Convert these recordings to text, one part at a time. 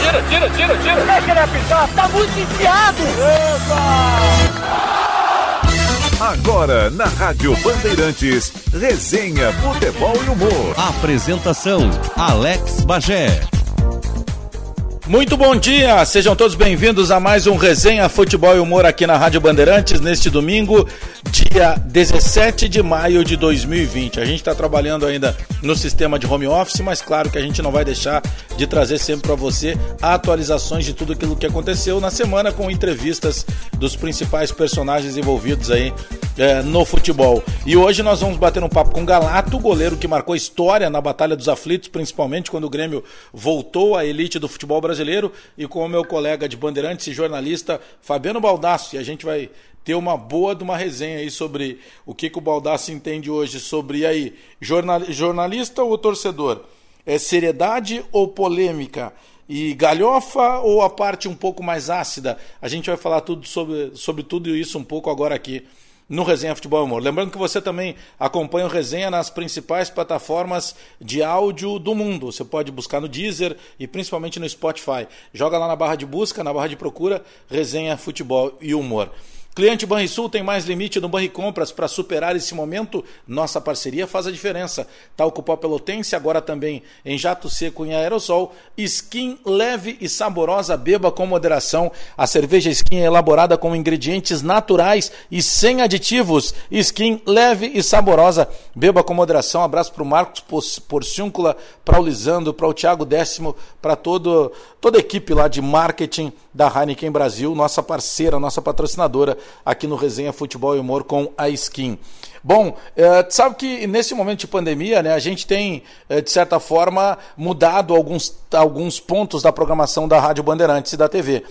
Tira, tira, tira, tira. Deixa ele apitar, tá muito enfiado. Agora, na Rádio Bandeirantes, resenha, futebol e humor. Apresentação: Alex Bagé. Muito bom dia, sejam todos bem-vindos a mais um Resenha Futebol e Humor aqui na Rádio Bandeirantes neste domingo, dia 17 de maio de 2020. A gente está trabalhando ainda no sistema de home office, mas claro que a gente não vai deixar de trazer sempre para você atualizações de tudo aquilo que aconteceu na semana com entrevistas dos principais personagens envolvidos aí é, no futebol. E hoje nós vamos bater um papo com Galato, goleiro que marcou história na Batalha dos Aflitos, principalmente quando o Grêmio voltou à elite do futebol brasileiro e com o meu colega de Bandeirantes e jornalista Fabiano Baldassi. E a gente vai ter uma boa de uma resenha aí sobre o que, que o Baldassi entende hoje sobre aí, jornal, jornalista ou torcedor? É seriedade ou polêmica? E galhofa ou a parte um pouco mais ácida? A gente vai falar tudo sobre, sobre tudo isso um pouco agora aqui no Resenha Futebol Humor. Lembrando que você também acompanha o Resenha nas principais plataformas de áudio do mundo. Você pode buscar no Deezer e principalmente no Spotify. Joga lá na barra de busca, na barra de procura, Resenha Futebol e Humor. Cliente Banrisul tem mais limite no Banri Compras para superar esse momento. Nossa parceria faz a diferença. Talco Pó Pelotense, agora também em jato seco em aerosol. Skin leve e saborosa, beba com moderação. A cerveja Skin é elaborada com ingredientes naturais e sem aditivos. Skin leve e saborosa, beba com moderação. Abraço para o Marcos Porciúncula, para o Lisandro, para o Thiago Décimo, para toda a equipe lá de marketing da Heineken Brasil, nossa parceira, nossa patrocinadora aqui no Resenha Futebol e Humor com a Skin. Bom, é, sabe que nesse momento de pandemia, né, a gente tem, é, de certa forma, mudado alguns, alguns pontos da programação da Rádio Bandeirantes e da TV.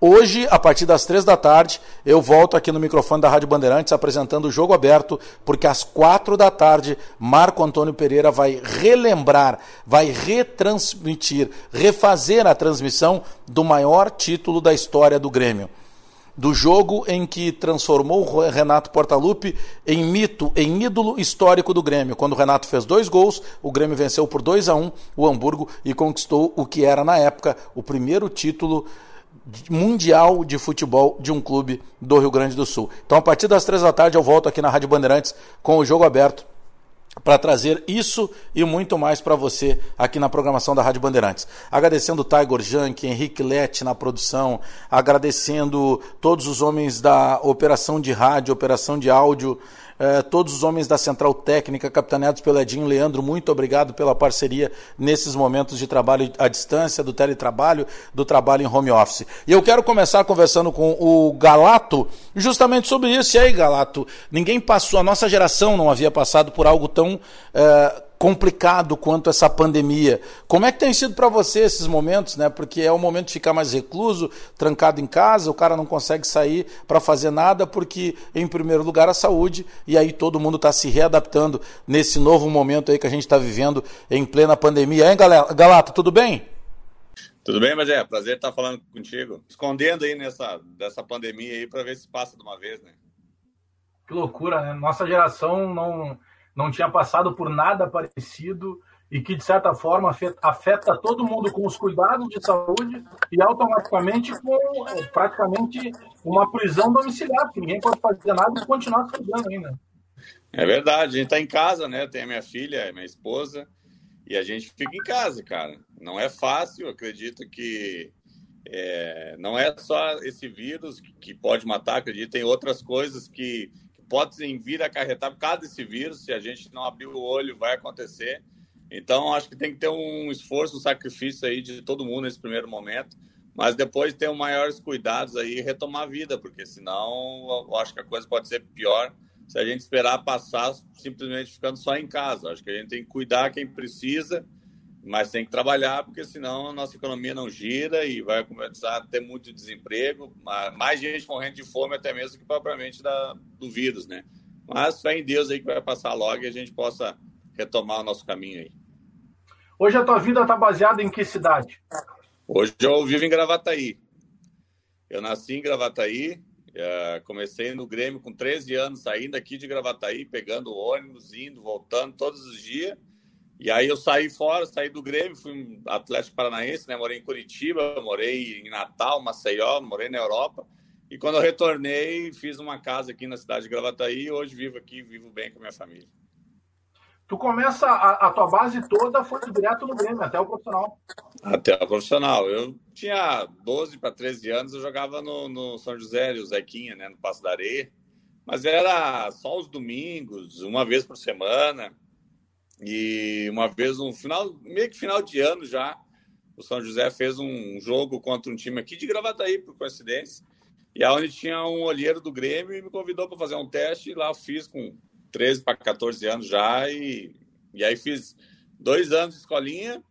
Hoje, a partir das três da tarde, eu volto aqui no microfone da Rádio Bandeirantes apresentando o jogo aberto, porque às quatro da tarde, Marco Antônio Pereira vai relembrar, vai retransmitir, refazer a transmissão do maior título da história do Grêmio do jogo em que transformou o Renato Portaluppi em mito, em ídolo histórico do Grêmio. Quando o Renato fez dois gols, o Grêmio venceu por 2 a 1 um, o Hamburgo e conquistou o que era na época o primeiro título mundial de futebol de um clube do Rio Grande do Sul. Então, a partir das três da tarde, eu volto aqui na Rádio Bandeirantes com o jogo aberto para trazer isso e muito mais para você aqui na programação da Rádio Bandeirantes. Agradecendo o Tiger Junk, Henrique Lete na produção, agradecendo todos os homens da operação de rádio, operação de áudio, eh, todos os homens da Central Técnica, capitaneados pelo Edinho Leandro, muito obrigado pela parceria nesses momentos de trabalho à distância, do teletrabalho, do trabalho em home office. E eu quero começar conversando com o Galato, justamente sobre isso. E aí, Galato, ninguém passou, a nossa geração não havia passado por algo tão. Eh, complicado quanto essa pandemia. Como é que tem sido para você esses momentos, né? Porque é o momento de ficar mais recluso, trancado em casa, o cara não consegue sair para fazer nada porque em primeiro lugar a saúde e aí todo mundo está se readaptando nesse novo momento aí que a gente está vivendo em plena pandemia. Hein, galera? Galata, tudo bem? Tudo bem, mas é prazer estar falando contigo, escondendo aí nessa dessa pandemia aí para ver se passa de uma vez, né? Que loucura, né? Nossa geração não não tinha passado por nada parecido e que, de certa forma, afeta todo mundo com os cuidados de saúde e automaticamente com é, praticamente uma prisão domiciliar, que ninguém pode fazer nada e continuar se cuidando ainda. É verdade, a gente está em casa, né? Tem a minha filha, a minha esposa, e a gente fica em casa, cara. Não é fácil, acredito que é, não é só esse vírus que pode matar, acredito, tem outras coisas que podem vir a acarretar por causa desse vírus. Se a gente não abrir o olho, vai acontecer. Então, acho que tem que ter um esforço, um sacrifício aí de todo mundo nesse primeiro momento, mas depois ter um maiores cuidados aí e retomar a vida, porque senão eu acho que a coisa pode ser pior se a gente esperar passar simplesmente ficando só em casa. Acho que a gente tem que cuidar quem precisa mas tem que trabalhar, porque senão a nossa economia não gira e vai começar a ter muito desemprego, mais gente morrendo de fome até mesmo que propriamente da, do vírus, né? Mas fé em Deus aí que vai passar logo e a gente possa retomar o nosso caminho aí. Hoje a tua vida está baseada em que cidade? Hoje eu vivo em Gravataí. Eu nasci em Gravataí, eh, comecei no Grêmio com 13 anos, saindo aqui de Gravataí, pegando ônibus, indo, voltando todos os dias E aí eu saí fora, saí do Grêmio, fui Atlético Paranaense, né? Morei em Curitiba, morei em Natal, Maceió, morei na Europa. E quando eu retornei, fiz uma casa aqui na cidade de Gravataí e hoje vivo aqui, vivo bem com a minha família. Tu começa, a, a tua base toda foi direto no Grêmio, até o profissional. Até o profissional. Eu tinha 12 para 13 anos, eu jogava no, no São José, o Zequinha, né? No Passo da Areia. Mas era só os domingos, uma vez por semana. E uma vez, no final, meio que final de ano já, o São José fez um jogo contra um time aqui de Gravataí, por coincidência. E aonde tinha um olheiro do Grêmio e me convidou para fazer um teste. E lá eu fiz com 13 para 14 anos já. E, e aí fiz dois anos de escolinha,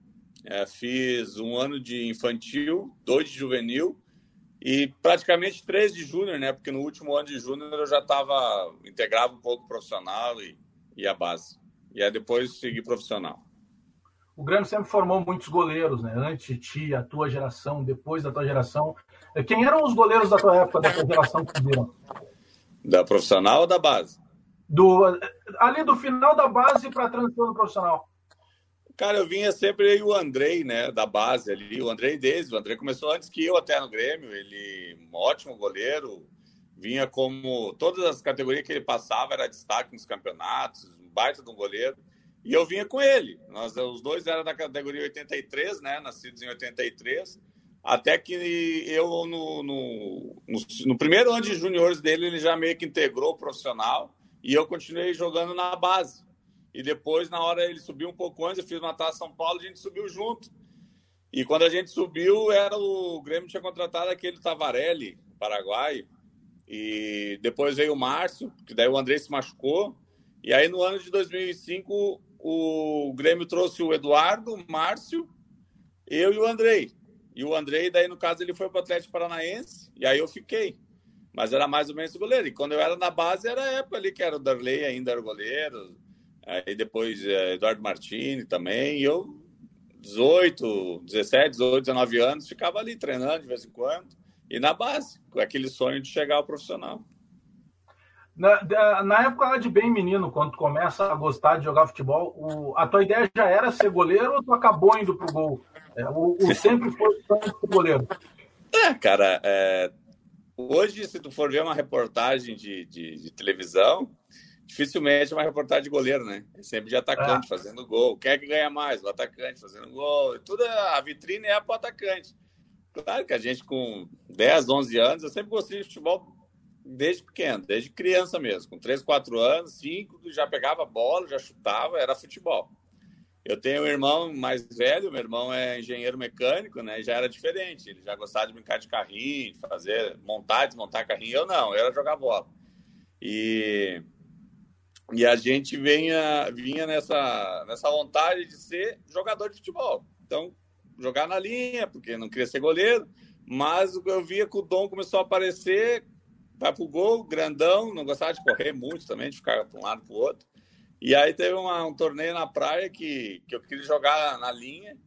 é, fiz um ano de infantil, dois de juvenil e praticamente três de júnior, né? Porque no último ano de júnior eu já estava integrado um pouco profissional e, e a base. E aí depois segui profissional. O Grêmio sempre formou muitos goleiros, né? Antes de ti, a tua geração, depois da tua geração. Quem eram os goleiros da tua época, da tua geração que viram? Da profissional ou da base? Do, ali do final da base para a transição do profissional. Cara, eu vinha sempre o Andrei, né, da base ali, o Andrei desde, o Andrei começou antes que eu até no Grêmio, ele um ótimo goleiro, vinha como todas as categorias que ele passava era destaque nos campeonatos, baita de um goleiro. E eu vinha com ele. Nós os dois eram da categoria 83, né, nascidos em 83. Até que eu, no, no, no, no primeiro ano de juniores dele, ele já meio que integrou o profissional e eu continuei jogando na base. E depois, na hora ele subiu um pouco antes, eu fiz uma taça São Paulo, a gente subiu junto. E quando a gente subiu, era o, o Grêmio tinha contratado aquele Tavarelli, paraguaio. E depois veio o Márcio, que daí o André se machucou. E aí no ano de 2005, o Grêmio trouxe o Eduardo, o Márcio, eu e o Andrei. E o Andrei, daí no caso, ele foi para o Atlético Paranaense, e aí eu fiquei. Mas era mais ou menos o goleiro. E quando eu era na base, era a época ali que era o Darley ainda era o goleiro. Aí depois é, Eduardo Martini também. E eu, 18, 17, 18, 19 anos, ficava ali treinando de vez em quando. E na base, com aquele sonho de chegar ao profissional. Na, na época de bem menino, quando tu começa a gostar de jogar futebol, o, a tua ideia já era ser goleiro ou tu acabou indo pro gol? É, o, o sempre foi o goleiro? É, cara, é, hoje, se tu for ver uma reportagem de, de, de televisão, dificilmente é uma reportagem de goleiro, né? É sempre de atacante, é. fazendo gol. Quem é que ganha mais? O atacante fazendo gol. Tudo, a vitrine é para o atacante. Claro que a gente com 10, 11 anos, eu sempre gostei de futebol desde pequeno, desde criança mesmo. Com 3, 4 anos, 5, já pegava bola, já chutava, era futebol. Eu tenho um irmão mais velho, meu irmão é engenheiro mecânico, né? Já era diferente. Ele já gostava de brincar de carrinho, fazer, montar, desmontar carrinho. Eu não, eu era jogar bola. E, e a gente vinha, vinha nessa, nessa vontade de ser jogador de futebol. Então, jogar na linha, porque não queria ser goleiro. Mas eu via que o Dom começou a aparecer, vai pro gol, grandão, não gostava de correr muito também, de ficar para um lado para o outro. E aí teve uma, um torneio na praia que, que eu queria jogar na linha.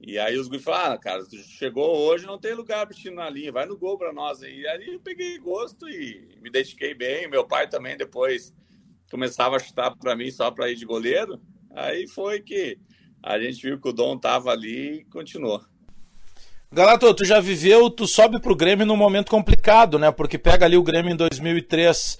E aí os guris falaram, ah, cara, tu chegou hoje, não tem lugar para ti na linha, vai no gol para nós. E aí eu peguei gosto e me dediquei bem. Meu pai também depois começava a chutar para mim só para ir de goleiro. Aí foi que a gente viu que o Dom tava ali e continuou. Galato, tu já viveu, tu sobe pro Grêmio num momento complicado, né? Porque pega ali o Grêmio em 2003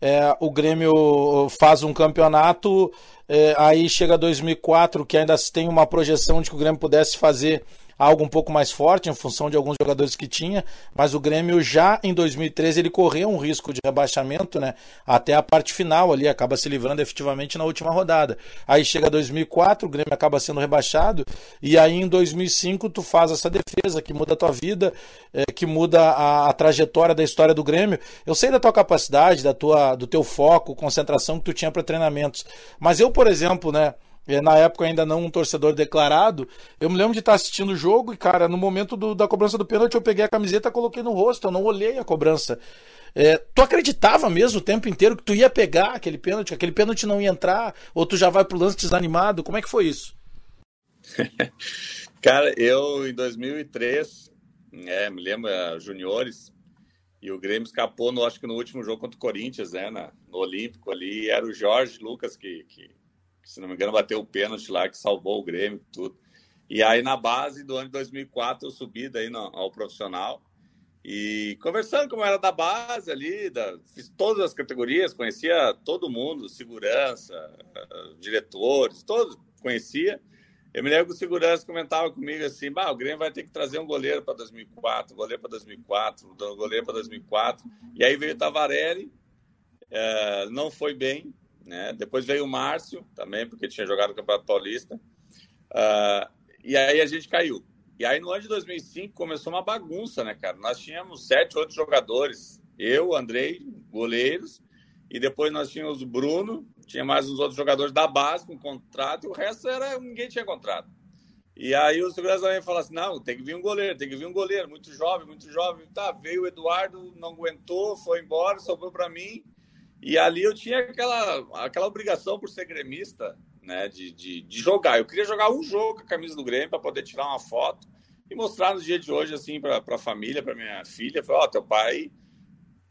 é, o Grêmio faz um campeonato, é, aí chega 2004, que ainda tem uma projeção de que o Grêmio pudesse fazer algo um pouco mais forte em função de alguns jogadores que tinha, mas o Grêmio já em 2013 ele correu um risco de rebaixamento, né? Até a parte final ali, acaba se livrando efetivamente na última rodada. Aí chega 2004, o Grêmio acaba sendo rebaixado e aí em 2005 tu faz essa defesa que muda a tua vida, é, que muda a, a, trajetória da história do Grêmio. Eu sei da tua capacidade, da tua do teu foco, concentração que tu tinha para treinamentos, mas eu, por exemplo, né, na época ainda não um torcedor declarado, eu me lembro de estar assistindo o jogo e, cara, no momento do, da cobrança do pênalti, eu peguei a camiseta coloquei no rosto, eu não olhei a cobrança. É, tu acreditava mesmo o tempo inteiro que tu ia pegar aquele pênalti, que aquele pênalti não ia entrar, ou tu já vai pro lance desanimado? Como é que foi isso? cara, eu em 2003, é, me lembro, é, juniores, e o Grêmio escapou, no, acho que no último jogo contra o Corinthians, né, na, no Olímpico ali, era o Jorge Lucas que, que se não me engano, bateu o pênalti lá que salvou o Grêmio, tudo. E aí, na base do ano de 2004, eu subi daí no, ao profissional. E conversando como era da base ali, da, fiz todas as categorias, conhecia todo mundo, segurança, diretores, todos conhecia. Eu me lembro que o segurança comentava comigo assim: bah, o Grêmio vai ter que trazer um goleiro para 2004, goleiro para 2004, goleiro para 2004. E aí veio o Tavarelli, é, não foi bem. Né? Depois veio o Márcio, também, porque tinha jogado o Campeonato Paulista. Uh, e aí a gente caiu. E aí no ano de 2005 começou uma bagunça, né, cara? Nós tínhamos sete, oito jogadores. Eu, Andrei, goleiros. E depois nós tínhamos o Bruno, tinha mais uns outros jogadores da base com contrato. E o resto era ninguém tinha contrato. E aí o segurança também falou assim: não, tem que vir um goleiro, tem que vir um goleiro, muito jovem, muito jovem. Tá, veio o Eduardo, não aguentou, foi embora, sobrou para mim. E ali eu tinha aquela, aquela obrigação por ser gremista né, de, de, de, jogar. Eu queria jogar um jogo com a camisa do Grêmio para poder tirar uma foto e mostrar no dia de hoje, assim, para a família, para minha filha. Falei, ó, oh, teu pai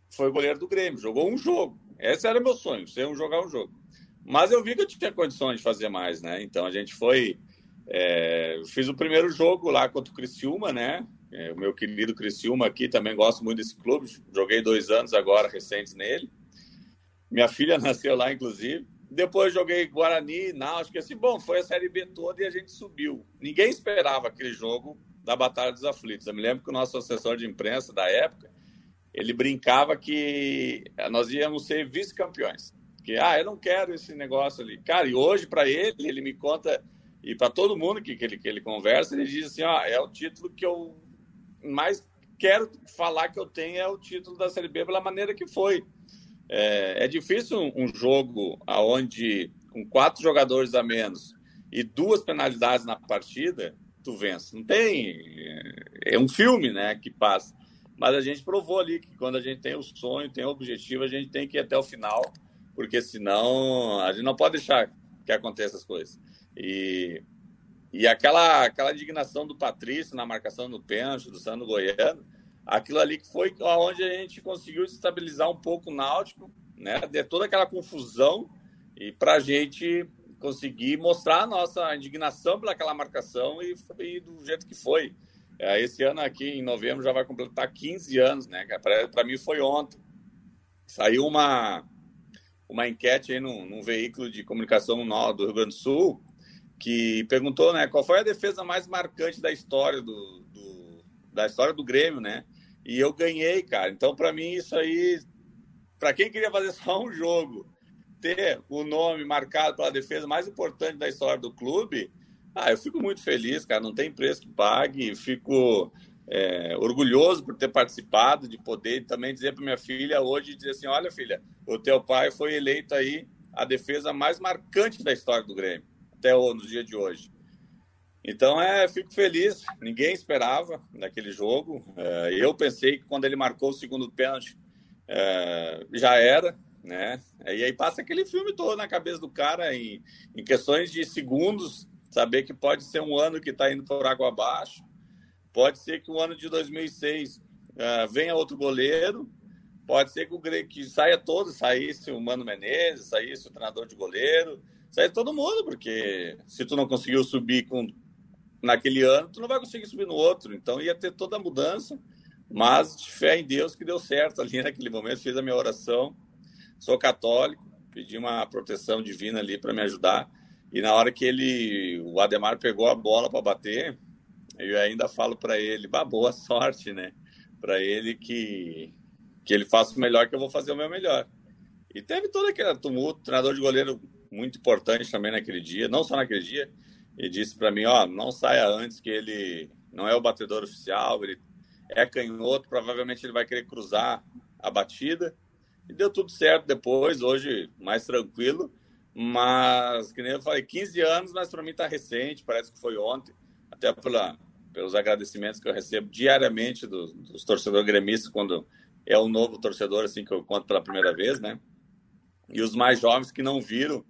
foi goleiro do Grêmio, jogou um jogo. Esse era meu sonho, ser um jogar um jogo. Mas eu vi que eu tinha condições de fazer mais, né? Então a gente foi. É, fiz o primeiro jogo lá contra o Criciúma, né? É, o meu querido Criciúma aqui, também gosto muito desse clube. Joguei dois anos agora recentes nele. Minha filha nasceu lá, inclusive. Depois joguei Guarani, Náutico, assim, bom, foi a Série B toda e a gente subiu. Ninguém esperava aquele jogo da Batalha dos Aflitos. Eu me lembro que o nosso assessor de imprensa da época, ele brincava que nós íamos ser vice-campeões. Que, ah, eu não quero esse negócio ali. Cara, e hoje, para ele, ele me conta, e para todo mundo que, que, ele, que ele conversa, ele diz assim: ó, é o título que eu mais quero falar que eu tenho, é o título da Série B pela maneira que foi. É, é difícil um jogo aonde com quatro jogadores a menos e duas penalidades na partida, tu vence. Não tem. É um filme, né, que passa. Mas a gente provou ali que quando a gente tem o sonho, tem o objetivo, a gente tem que ir até o final, porque senão a gente não pode deixar que aconteça as coisas. E, e aquela, aquela indignação do Patrício na marcação do pênalti, do Sandro Goiano, aquilo ali que foi onde a gente conseguiu estabilizar um pouco o Náutico, né? De toda aquela confusão e para a gente conseguir mostrar a nossa indignação pelaquela marcação e, e do jeito que foi. É, esse ano aqui, em novembro, já vai completar 15 anos, né? Para mim foi ontem. Saiu uma, uma enquete aí num, num veículo de comunicação no, do Rio Grande do Sul que perguntou, né, qual foi a defesa mais marcante da história do, do da história do Grêmio, né? E eu ganhei, cara. Então, para mim, isso aí, para quem queria fazer só um jogo, ter o nome marcado pela defesa mais importante da história do clube, ah, eu fico muito feliz, cara. Não tem preço que pague. Fico é, orgulhoso por ter participado, de poder também dizer para minha filha hoje, dizer assim, olha, filha, o teu pai foi eleito aí a defesa mais marcante da história do Grêmio, até o, no dia de hoje. Então, é, fico feliz. Ninguém esperava naquele jogo. É, eu pensei que quando ele marcou o segundo pênalti, é, já era, né? E aí passa aquele filme todo na cabeça do cara em, em questões de segundos, saber que pode ser um ano que está indo por água abaixo, pode ser que o ano de 2006 é, venha outro goleiro, pode ser que o que saia todo, saísse o Mano Menezes, saísse o treinador de goleiro, saia todo mundo, porque se tu não conseguiu subir com naquele ano, tu não vai conseguir subir no outro. Então ia ter toda a mudança, mas de fé em Deus que deu certo ali naquele momento. Fiz a minha oração, sou católico, pedi uma proteção divina ali para me ajudar. E na hora que ele, o Ademar pegou a bola para bater, eu ainda falo para ele, boa sorte, né? Para ele que, que ele faça o melhor, que eu vou fazer o meu melhor. E teve todo aquele tumulto, treinador de goleiro muito importante também naquele dia, não só naquele dia, e disse para mim, ó, não saia antes que ele não é o batedor oficial, ele é canhoto, provavelmente ele vai querer cruzar a batida. E deu tudo certo depois, hoje mais tranquilo, mas que nem eu falei, 15 anos, mas para mim tá recente, parece que foi ontem, até pela, pelos agradecimentos que eu recebo diariamente dos, dos torcedores gremistas quando é um novo torcedor assim que eu conto pela primeira vez, né? E os mais jovens que não viram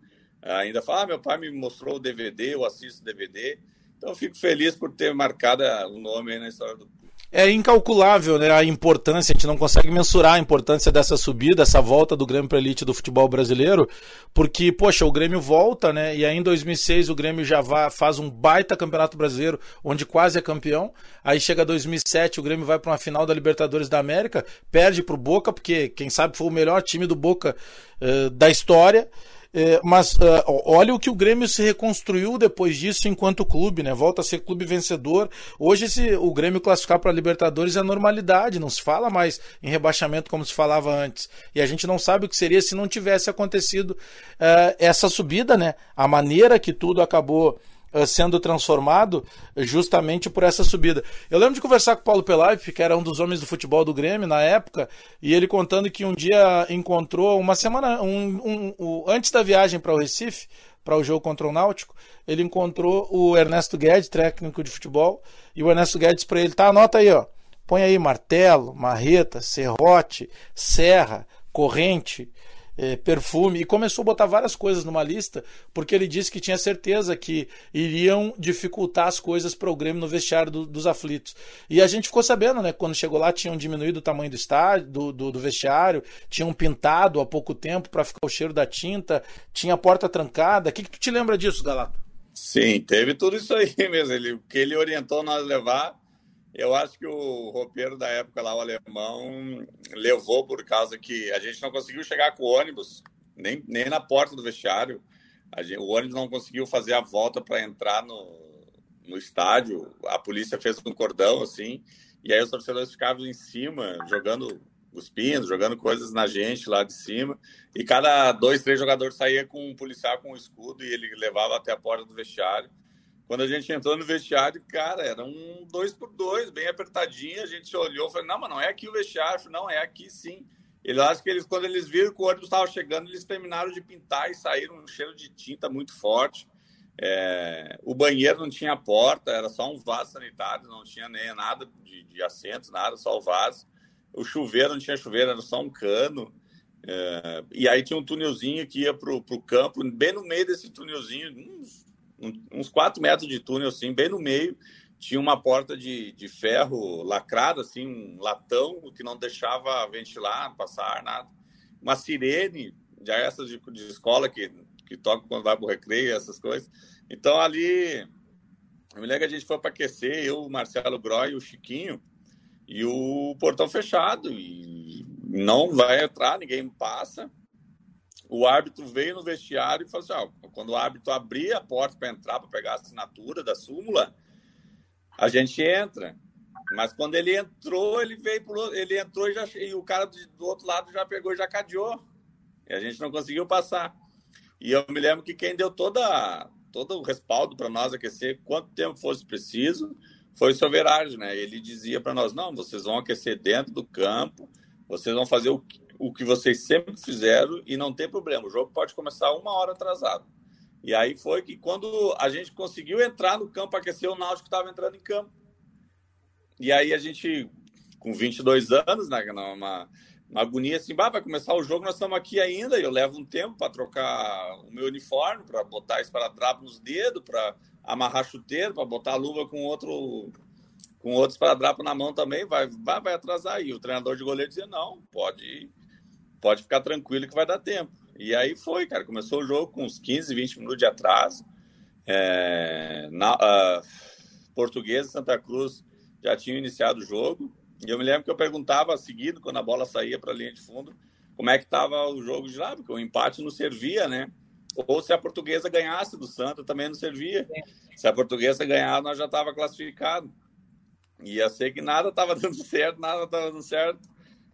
ainda fala, ah, meu pai me mostrou o DVD, eu assisto o DVD. Então, fico feliz por ter marcado o nome na história do clube. é incalculável né, a importância, a gente não consegue mensurar a importância dessa subida, essa volta do Grêmio para elite do futebol brasileiro, porque, poxa, o Grêmio volta, né? E aí em 2006 o Grêmio já vai, faz um baita campeonato brasileiro, onde quase é campeão. Aí chega 2007, o Grêmio vai para uma final da Libertadores da América, perde para o Boca, porque quem sabe foi o melhor time do Boca uh, da história. É, mas uh, olha o que o Grêmio se reconstruiu depois disso enquanto clube, né? Volta a ser clube vencedor. Hoje se o Grêmio classificar para a Libertadores é normalidade, não se fala mais em rebaixamento como se falava antes. E a gente não sabe o que seria se não tivesse acontecido uh, essa subida, né? A maneira que tudo acabou sendo transformado justamente por essa subida. Eu lembro de conversar com o Paulo Pelaipe, que era um dos homens do futebol do Grêmio na época, e ele contando que um dia encontrou, uma semana um, um, um antes da viagem para o Recife, para o jogo contra o Náutico, ele encontrou o Ernesto Guedes, técnico de futebol, e o Ernesto Guedes para ele, tá, anota aí, ó. Põe aí martelo, marreta, serrote, serra, corrente, é, perfume, e começou a botar várias coisas numa lista, porque ele disse que tinha certeza que iriam dificultar as coisas para o Grêmio no vestiário do, dos aflitos. E a gente ficou sabendo, né? Quando chegou lá, tinham diminuído o tamanho do estádio, do, do, do vestiário, tinham pintado há pouco tempo para ficar o cheiro da tinta, tinha a porta trancada. O que, que tu te lembra disso, Galato? Sim, teve tudo isso aí mesmo. Ele, o que ele orientou nós levar eu acho que o roupeiro da época lá, o alemão, levou por causa que a gente não conseguiu chegar com o ônibus, nem, nem na porta do vestiário. Gente, o ônibus não conseguiu fazer a volta para entrar no, no estádio. A polícia fez um cordão assim, e aí os torcedores ficavam em cima, jogando os pinos, jogando coisas na gente lá de cima. E cada dois, três jogadores saía com um policial com um escudo e ele levava até a porta do vestiário. Quando a gente entrou no vestiário, cara, era um dois por dois, bem apertadinho. A gente olhou e falou: não, mas não é aqui o vestiário. Falei, não, é aqui sim. Ele acho que eles, quando eles viram que o ônibus estava chegando, eles terminaram de pintar e saíram um cheiro de tinta muito forte. É, o banheiro não tinha porta, era só um vaso sanitário, não tinha nem nada de, de assentos, nada, só o vaso. O chuveiro não tinha chuveiro, era só um cano. É, e aí tinha um túnelzinho que ia para o campo, bem no meio desse túnelzinho, uns uns 4 metros de túnel, assim, bem no meio, tinha uma porta de, de ferro lacrada, assim, um latão que não deixava ventilar, passar ar, nada. Uma sirene, já essas de, de escola que, que toca quando vai para o recreio, essas coisas. Então, ali, eu me lembro que a gente foi para aquecer, eu, o Marcelo Groy o Chiquinho, e o portão fechado, e não vai entrar, ninguém passa o árbitro veio no vestiário e falou assim: ó, quando o árbitro abrir a porta para entrar, para pegar a assinatura da súmula, a gente entra. Mas quando ele entrou, ele veio pro, ele entrou e, já, e o cara do outro lado já pegou e já cadeou. E a gente não conseguiu passar. E eu me lembro que quem deu toda, todo o respaldo para nós aquecer, quanto tempo fosse preciso, foi o Soverage, né? Ele dizia para nós: não, vocês vão aquecer dentro do campo, vocês vão fazer o, o que vocês sempre fizeram e não tem problema. O jogo pode começar uma hora atrasado. E aí foi que quando a gente conseguiu entrar no campo, aquecer, o Náutico estava entrando em campo. E aí a gente, com 22 anos, né, uma agonia assim, bah, vai começar o jogo, nós estamos aqui ainda, eu levo um tempo para trocar o meu uniforme, para botar esparadrapo nos dedos, para amarrar chuteiro, para botar a luva com outro com outros esparadrapo na mão também, vai, vai, vai atrasar. E o treinador de goleiro dizia, não, pode ir pode ficar tranquilo que vai dar tempo. E aí foi, cara. Começou o jogo com uns 15, 20 minutos de atraso. É, na, uh, Portuguesa e Santa Cruz já tinham iniciado o jogo. E eu me lembro que eu perguntava seguido, quando a bola saía para a linha de fundo, como é que estava o jogo de lá, porque o empate não servia, né? Ou se a portuguesa ganhasse do Santa, também não servia. Se a portuguesa ganhar, nós já estava classificado. Ia ser que nada estava dando certo, nada estava dando certo.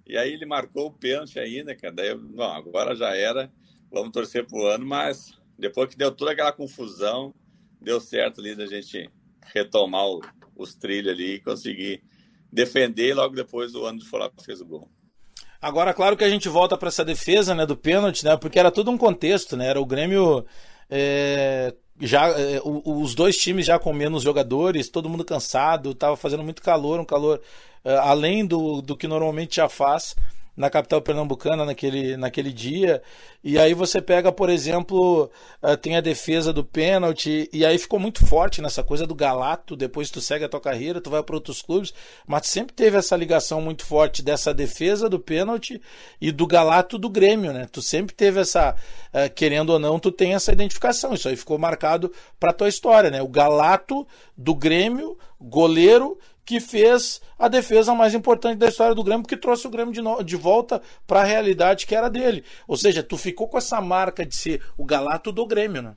E aí ele marcou o pênalti ainda, cara. Daí, bom, agora já era. Vamos torcer pro ano, mas depois que deu toda aquela confusão, deu certo ali da gente retomar o, os trilhos ali e conseguir defender. E logo depois o ano de Flávio fez o gol. Agora, claro que a gente volta para essa defesa né, do pênalti, né? Porque era todo um contexto, né? Era o Grêmio. É, já é, os dois times já com menos jogadores, todo mundo cansado, estava fazendo muito calor, um calor além do, do que normalmente já faz na capital pernambucana naquele, naquele dia. E aí você pega, por exemplo, uh, tem a defesa do pênalti, e aí ficou muito forte nessa coisa do galato, depois tu segue a tua carreira, tu vai para outros clubes, mas sempre teve essa ligação muito forte dessa defesa do pênalti e do galato do Grêmio, né? Tu sempre teve essa, uh, querendo ou não, tu tem essa identificação. Isso aí ficou marcado para tua história, né? O galato do Grêmio, goleiro que fez a defesa mais importante da história do Grêmio, que trouxe o Grêmio de, no, de volta para a realidade que era dele. Ou seja, tu ficou com essa marca de ser o galato do Grêmio, né?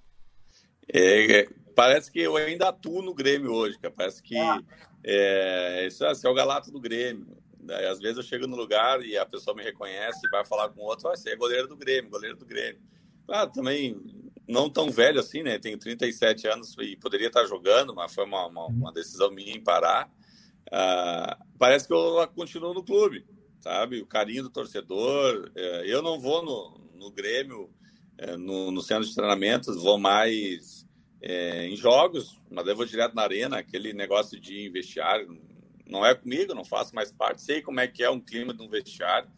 É, é parece que eu ainda atuo no Grêmio hoje, cara. Parece que ah. é, isso é, é o galato do Grêmio. Daí, às vezes eu chego no lugar e a pessoa me reconhece e vai falar com outro, ah, você é goleiro do Grêmio, goleiro do Grêmio. Claro, também não tão velho assim, né? Tenho 37 anos e poderia estar jogando, mas foi uma, uma, uma decisão minha em parar. Uh, parece que eu continuo no clube, sabe? O carinho do torcedor. Uh, eu não vou no, no Grêmio, uh, no, no, centro de treinamentos, vou mais é, em jogos, mas eu vou direto na arena, aquele negócio de vestiário. Não é comigo, não faço mais parte. Sei como é que é um clima de um vestiário.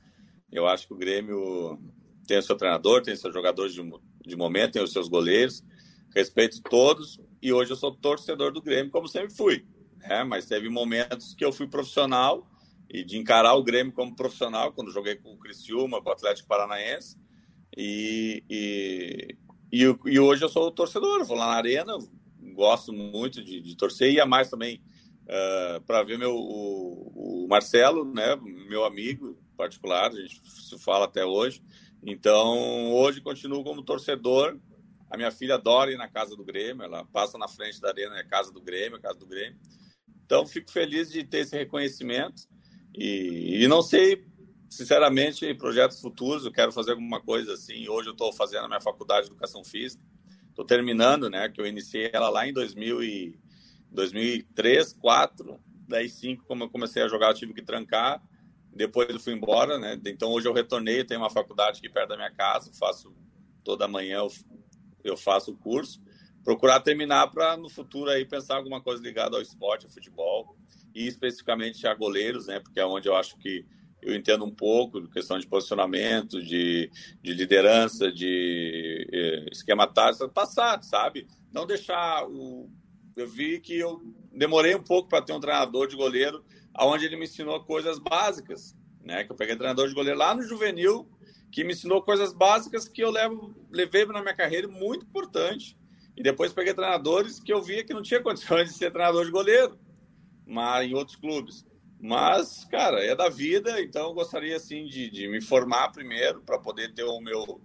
Eu acho que o Grêmio tem o seu treinador, tem seus jogadores de, de momento, tem os seus goleiros. Respeito todos. E hoje eu sou torcedor do Grêmio, como sempre fui é, mas teve momentos que eu fui profissional e de encarar o Grêmio como profissional, quando joguei com o Criciúma, com o Atlético Paranaense. E, e, e, e hoje eu sou torcedor, vou lá na Arena, gosto muito de, de torcer, e a mais também uh, para ver meu, o, o, Marcelo, né, meu amigo particular, a gente se fala até hoje. Então, hoje continuo como torcedor. A minha filha adora ir na casa do Grêmio, ela passa na frente da arena, é casa do Grêmio, é casa do Grêmio. Então, fico feliz de ter esse reconhecimento. E, e não sei, sinceramente, projetos futuros, eu quero fazer alguma coisa assim. Hoje eu estou fazendo a minha faculdade de Educação Física, estou terminando, né, que eu iniciei ela lá em 2000 e 2003, 2004, daí 5, como eu comecei a jogar, eu tive que trancar, depois eu fui embora, né, então hoje eu retornei, tenho uma faculdade aqui perto da minha casa, faço toda manhã, eu, eu faço o curso, procurar terminar para no futuro aí pensar alguma coisa ligada ao esporte, ao futebol e especificamente a goleiros, né? Porque é onde eu acho que eu entendo um pouco de questão de posicionamento, de, de liderança, de eh, esquema tático, passar, sabe? Não deixar o. Eu vi que eu demorei um pouco para ter um treinador de goleiro, aonde ele me ensinou coisas básicas, né? Que eu peguei treinador de goleiro lá no juvenil, que me ensinou coisas básicas que eu levo, levei na minha carreira muito importante e depois peguei treinadores que eu via que não tinha condições de ser treinador de goleiro, mas em outros clubes. Mas, cara, é da vida, então eu gostaria assim de, de me formar primeiro para poder ter o meu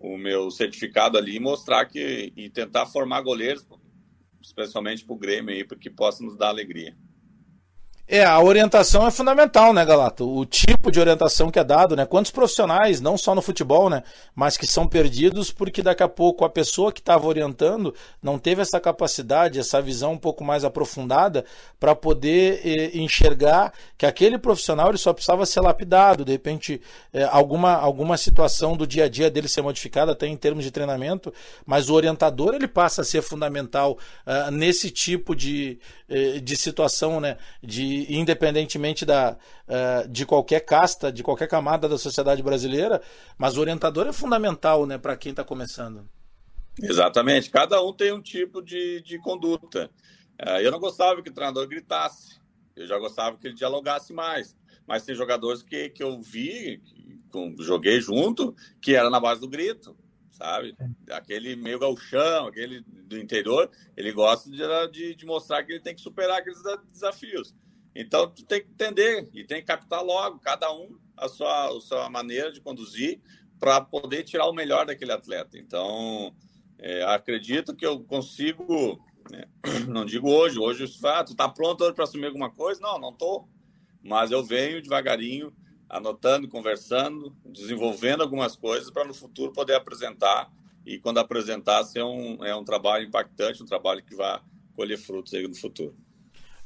o meu certificado ali e mostrar que e tentar formar goleiros, especialmente para o Grêmio aí, para que possa nos dar alegria. É, a orientação é fundamental, né, Galato? O tipo de orientação que é dado, né? Quantos profissionais, não só no futebol, né, mas que são perdidos porque daqui a pouco a pessoa que estava orientando não teve essa capacidade, essa visão um pouco mais aprofundada para poder eh, enxergar que aquele profissional ele só precisava ser lapidado, de repente eh, alguma, alguma situação do dia a dia dele ser modificada até em termos de treinamento, mas o orientador ele passa a ser fundamental uh, nesse tipo de, eh, de situação, né, de independentemente da, uh, de qualquer casta, de qualquer camada da sociedade brasileira, mas o orientador é fundamental né, para quem está começando. Exatamente, cada um tem um tipo de, de conduta. Uh, eu não gostava que o treinador gritasse, eu já gostava que ele dialogasse mais, mas tem jogadores que, que eu vi, que, com, joguei junto, que era na base do grito sabe? Aquele meio galchão, aquele do interior, ele gosta de, de, de, mostrar que ele tem que superar aqueles desafios. Então, tu tem que entender e tem que captar logo, cada um a sua, a sua maneira de conduzir para poder tirar o melhor daquele atleta. Então, é, acredito que eu consigo, né? não digo hoje, hoje ah, tu está pronto para assumir alguma coisa? Não, não estou. Mas eu venho devagarinho, anotando, conversando, desenvolvendo algumas coisas para no futuro poder apresentar e quando apresentar ser um, é um trabalho impactante, um trabalho que vai colher frutos aí no futuro.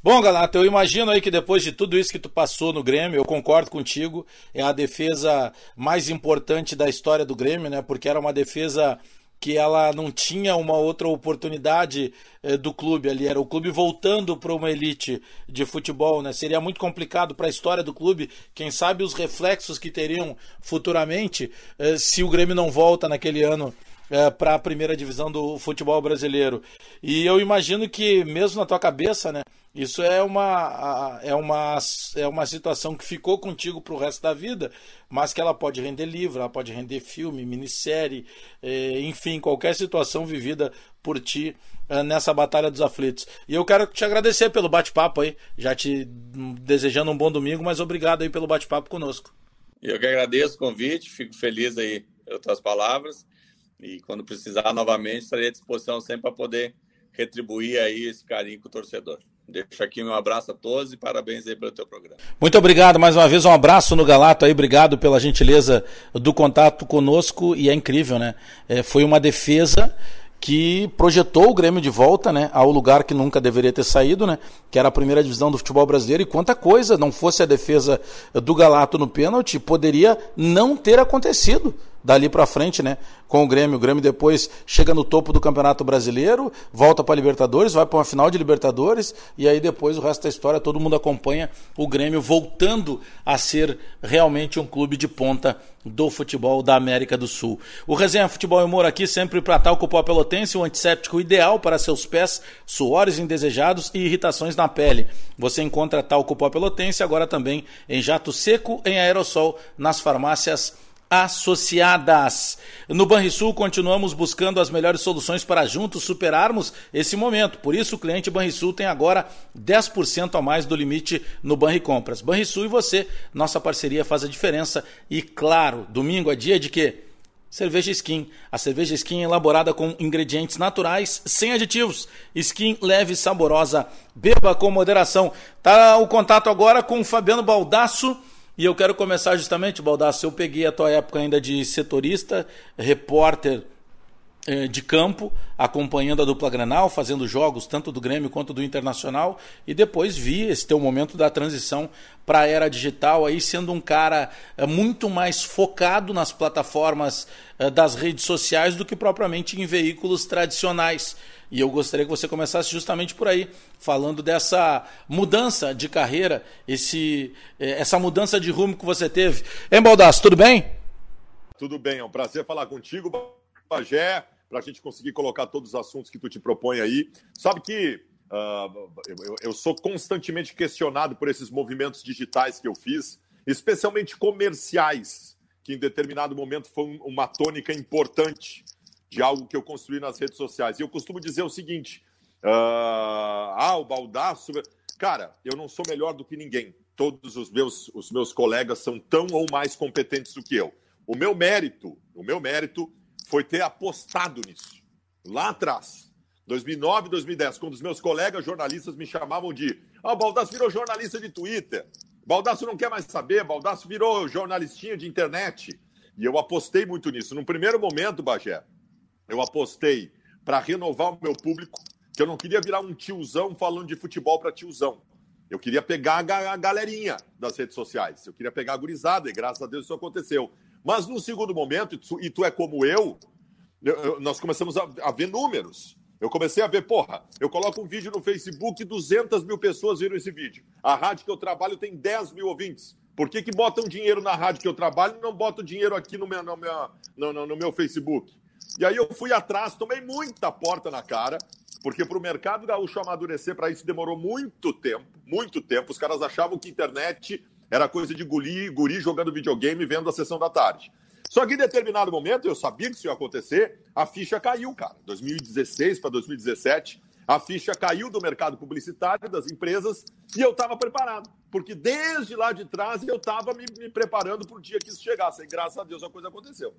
Bom, Galato, eu imagino aí que depois de tudo isso que tu passou no Grêmio, eu concordo contigo, é a defesa mais importante da história do Grêmio, né? Porque era uma defesa que ela não tinha uma outra oportunidade eh, do clube ali, era o clube voltando para uma elite de futebol, né? Seria muito complicado para a história do clube, quem sabe os reflexos que teriam futuramente eh, se o Grêmio não volta naquele ano é, para a primeira divisão do futebol brasileiro. E eu imagino que, mesmo na tua cabeça, né, isso é uma, é uma, é uma situação que ficou contigo para o resto da vida, mas que ela pode render livro, ela pode render filme, minissérie, é, enfim, qualquer situação vivida por ti é, nessa Batalha dos Aflitos. E eu quero te agradecer pelo bate-papo aí, já te desejando um bom domingo, mas obrigado aí pelo bate-papo conosco. Eu que agradeço o convite, fico feliz aí pelas tuas palavras e quando precisar novamente, estarei à disposição sempre para poder retribuir aí esse carinho com o torcedor. Deixo aqui meu abraço a todos e parabéns aí pelo teu programa. Muito obrigado mais uma vez, um abraço no Galato aí, obrigado pela gentileza do contato conosco e é incrível, né? É, foi uma defesa que projetou o Grêmio de volta, né, ao lugar que nunca deveria ter saído, né, que era a primeira divisão do futebol brasileiro, e quanta coisa, não fosse a defesa do Galato no pênalti, poderia não ter acontecido dali para frente, né, com o Grêmio. O Grêmio depois chega no topo do Campeonato Brasileiro, volta para Libertadores, vai para uma final de Libertadores e aí depois o resto da história todo mundo acompanha o Grêmio voltando a ser realmente um clube de ponta do futebol da América do Sul. O Resenha Futebol e Humor aqui sempre para talco pó pelotense, um antisséptico ideal para seus pés, suores indesejados e irritações na pele. Você encontra talco pó pelotense agora também em jato seco, em aerossol, nas farmácias associadas. No Banrisul continuamos buscando as melhores soluções para juntos superarmos esse momento. Por isso o cliente Banrisul tem agora 10% a mais do limite no Banri Compras. Banrisul e você, nossa parceria faz a diferença e claro, domingo é dia de quê? Cerveja Skin. A cerveja Skin é elaborada com ingredientes naturais, sem aditivos. Skin leve e saborosa. Beba com moderação. Tá o contato agora com o Fabiano Baldasso e eu quero começar justamente, Baldasso, eu peguei a tua época ainda de setorista, repórter eh, de campo, acompanhando a dupla Granal, fazendo jogos tanto do Grêmio quanto do Internacional, e depois vi esse teu momento da transição para a era digital, aí sendo um cara eh, muito mais focado nas plataformas eh, das redes sociais do que propriamente em veículos tradicionais. E eu gostaria que você começasse justamente por aí, falando dessa mudança de carreira, esse, eh, essa mudança de rumo que você teve. Hein, Baldasso, tudo bem? Tudo bem, é um prazer falar contigo, Bagé, para a gente conseguir colocar todos os assuntos que tu te propõe aí. Sabe que uh, eu, eu sou constantemente questionado por esses movimentos digitais que eu fiz, especialmente comerciais, que em determinado momento foi uma tônica importante de algo que eu construí nas redes sociais. E eu costumo dizer o seguinte: uh, ah, o baldaço. Cara, eu não sou melhor do que ninguém. Todos os meus, os meus colegas são tão ou mais competentes do que eu. O meu mérito, o meu mérito foi ter apostado nisso lá atrás. 2009, 2010, quando os meus colegas jornalistas me chamavam de ah, o Baldasso virou jornalista de Twitter. Baldasso não quer mais saber, Baldasso virou jornalistinha de internet. E eu apostei muito nisso. Num primeiro momento, Bagé, eu apostei para renovar o meu público, que eu não queria virar um tiozão falando de futebol para tiozão. Eu queria pegar a galerinha das redes sociais. Eu queria pegar a gurizada, e graças a Deus isso aconteceu. Mas no segundo momento, e tu é como eu, nós começamos a, ver números. Eu comecei a ver, porra, eu coloco um vídeo no Facebook, 200 mil pessoas viram esse vídeo. A rádio que eu trabalho tem 10 mil ouvintes. Por que, que botam dinheiro na rádio que eu trabalho e não botam dinheiro aqui no meu, no, meu, no, no meu Facebook? E aí eu fui atrás, tomei muita porta na cara, porque para o mercado gaúcho amadurecer, para isso demorou muito tempo, muito tempo. Os caras achavam que internet era coisa de guri, guri jogando videogame vendo a sessão da tarde. Só que em determinado momento, eu sabia que isso ia acontecer, a ficha caiu, cara. 2016 para 2017, a ficha caiu do mercado publicitário, das empresas, e eu estava preparado. Porque desde lá de trás eu estava me, me preparando para o dia que isso chegasse. E graças a Deus a coisa aconteceu.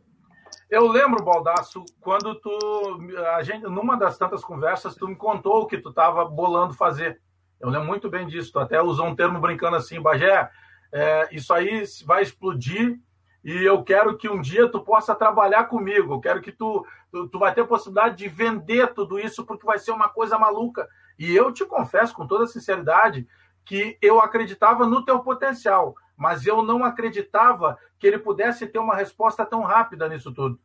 Eu lembro, Baldaço, quando tu, a gente, numa das tantas conversas, tu me contou o que tu estava bolando fazer. Eu lembro muito bem disso. Tu até usou um termo brincando assim, Bagé, é, isso aí vai explodir e eu quero que um dia tu possa trabalhar comigo. Eu quero que tu, tu, tu vai ter a possibilidade de vender tudo isso porque vai ser uma coisa maluca. E eu te confesso com toda sinceridade que eu acreditava no teu potencial mas eu não acreditava que ele pudesse ter uma resposta tão rápida nisso tudo.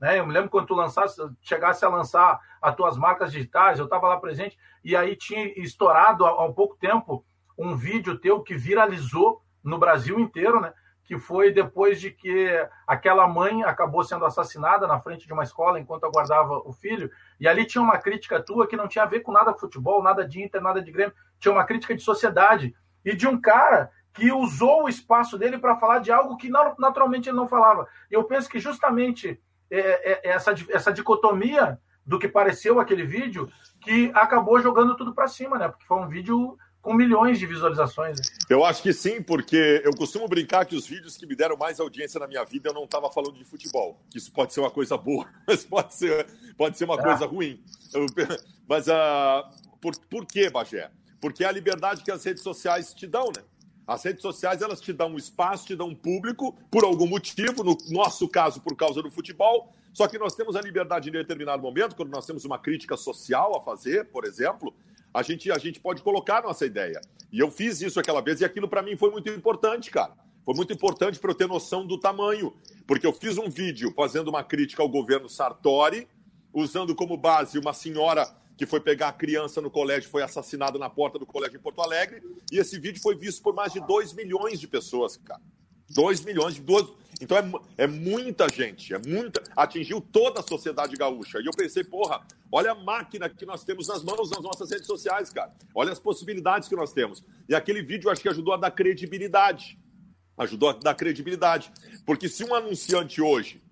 Né? Eu me lembro quando tu lançasse, chegasse a lançar as tuas marcas digitais, eu estava lá presente, e aí tinha estourado há, há pouco tempo um vídeo teu que viralizou no Brasil inteiro, né? que foi depois de que aquela mãe acabou sendo assassinada na frente de uma escola enquanto aguardava o filho. E ali tinha uma crítica tua que não tinha a ver com nada futebol, nada de Inter, nada de Grêmio. Tinha uma crítica de sociedade. E de um cara que usou o espaço dele para falar de algo que naturalmente ele não falava. E eu penso que justamente é, é, é, essa, essa dicotomia do que pareceu aquele vídeo que acabou jogando tudo para cima, né? Porque foi um vídeo com milhões de visualizações. Eu acho que sim, porque eu costumo brincar que os vídeos que me deram mais audiência na minha vida eu não estava falando de futebol. Isso pode ser uma coisa boa, mas pode ser, pode ser uma ah. coisa ruim. Eu, mas uh, por, por que, Bagé? Porque é a liberdade que as redes sociais te dão, né? As redes sociais elas te dão um espaço, te dão um público, por algum motivo, no nosso caso, por causa do futebol. Só que nós temos a liberdade em determinado momento, quando nós temos uma crítica social a fazer, por exemplo, a gente, a gente pode colocar nossa ideia. E eu fiz isso aquela vez e aquilo para mim foi muito importante, cara. Foi muito importante para eu ter noção do tamanho, porque eu fiz um vídeo fazendo uma crítica ao governo Sartori, usando como base uma senhora que foi pegar a criança no colégio, foi assassinada na porta do colégio em Porto Alegre, e esse vídeo foi visto por mais de 2 milhões de pessoas, cara. 2 milhões de duas. Então é, é muita gente, é muita. Atingiu toda a sociedade gaúcha. E eu pensei, porra, olha a máquina que nós temos nas mãos nas nossas redes sociais, cara. Olha as possibilidades que nós temos. E aquele vídeo acho que ajudou a dar credibilidade. Ajudou a dar credibilidade. Porque se um anunciante hoje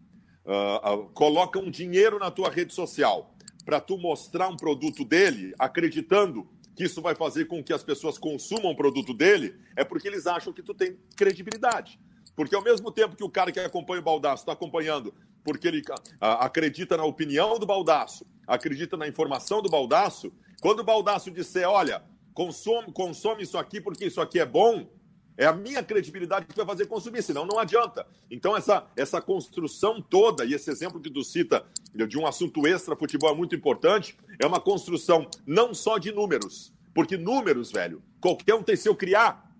uh, uh, coloca um dinheiro na tua rede social para tu mostrar um produto dele, acreditando que isso vai fazer com que as pessoas consumam o produto dele, é porque eles acham que tu tem credibilidade. Porque ao mesmo tempo que o cara que acompanha o Baldaço está acompanhando porque ele acredita na opinião do Baldaço, acredita na informação do Baldaço, quando o Baldaço disser, olha, consome, consome isso aqui porque isso aqui é bom, é a minha credibilidade que vai fazer consumir, senão não adianta. Então, essa, essa construção toda, e esse exemplo que tu cita de um assunto extra futebol é muito importante, é uma construção não só de números, porque números, velho, qualquer um tem. Se eu criar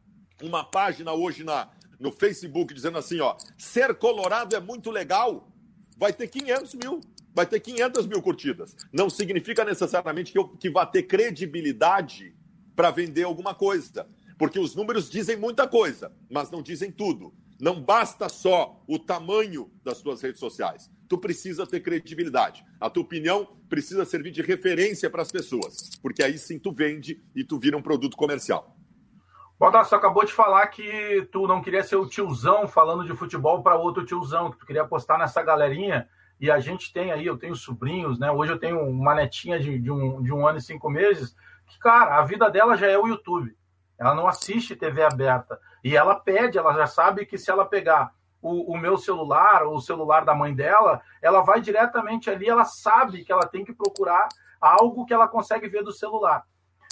uma página hoje na, no Facebook dizendo assim, ó, ser colorado é muito legal, vai ter 500 mil, vai ter 500 mil curtidas. Não significa necessariamente que, eu, que vá ter credibilidade para vender alguma coisa. Porque os números dizem muita coisa, mas não dizem tudo. Não basta só o tamanho das suas redes sociais. Tu precisa ter credibilidade. A tua opinião precisa servir de referência para as pessoas, porque aí sim tu vende e tu vira um produto comercial. Baldasso, acabou de falar que tu não queria ser o tiozão falando de futebol para outro tiozão, que tu queria apostar nessa galerinha. E a gente tem aí, eu tenho sobrinhos, né? Hoje eu tenho uma netinha de, de, um, de um ano e cinco meses, que, cara, a vida dela já é o YouTube. Ela não assiste TV aberta. E ela pede, ela já sabe que se ela pegar o, o, meu celular ou o celular da mãe dela, ela vai diretamente ali, ela sabe que ela tem que procurar algo que ela consegue ver do celular.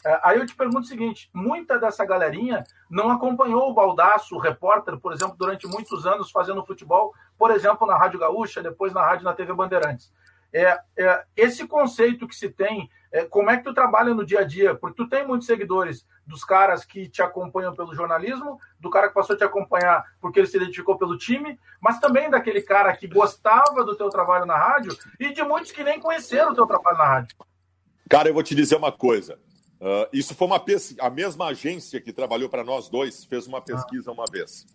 É, aí eu te pergunto o seguinte: muita dessa galerinha não acompanhou o Baldaço, o repórter, por exemplo, durante muitos anos fazendo futebol, por exemplo, na Rádio Gaúcha, depois na Rádio na TV Bandeirantes. É, é, esse conceito que se tem, é, como é que tu trabalha no dia a dia? Porque tu tem muitos seguidores dos caras que te acompanham pelo jornalismo, do cara que passou a te acompanhar porque ele se identificou pelo time, mas também daquele cara que gostava do teu trabalho na rádio e de muitos que nem conheceram o teu trabalho na rádio. Cara, eu vou te dizer uma coisa. Uh, isso foi uma pesquisa. A mesma agência que trabalhou para nós dois fez uma pesquisa ah. uma vez.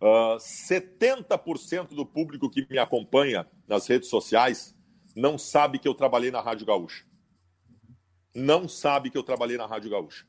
Uh, ah, 70% do público que me acompanha nas redes sociais não sabe que eu trabalhei na Rádio Gaúcha. Não sabe que eu trabalhei na Rádio Gaúcha.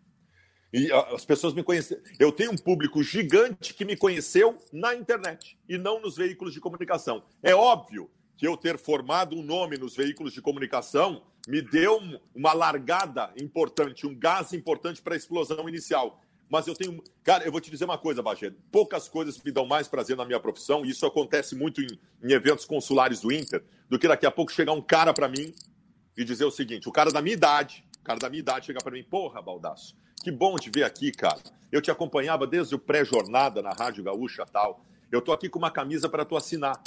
E as pessoas me conhecem. Eu tenho um público gigante que me conheceu na internet e não nos veículos de comunicação. É óbvio que eu ter formado um nome nos veículos de comunicação me deu uma largada importante, um gás importante para a explosão inicial. Mas eu tenho. Cara, eu vou te dizer uma coisa, Bagé. Poucas coisas me dão mais prazer na minha profissão, e isso acontece muito em, em eventos consulares do Inter, do que daqui a pouco chegar um cara para mim e dizer o seguinte: o cara da minha idade, o cara da minha idade chega para mim, porra, Baldaço, que bom te ver aqui, cara. Eu te acompanhava desde o pré-jornada na Rádio Gaúcha tal. Eu tô aqui com uma camisa para tu assinar.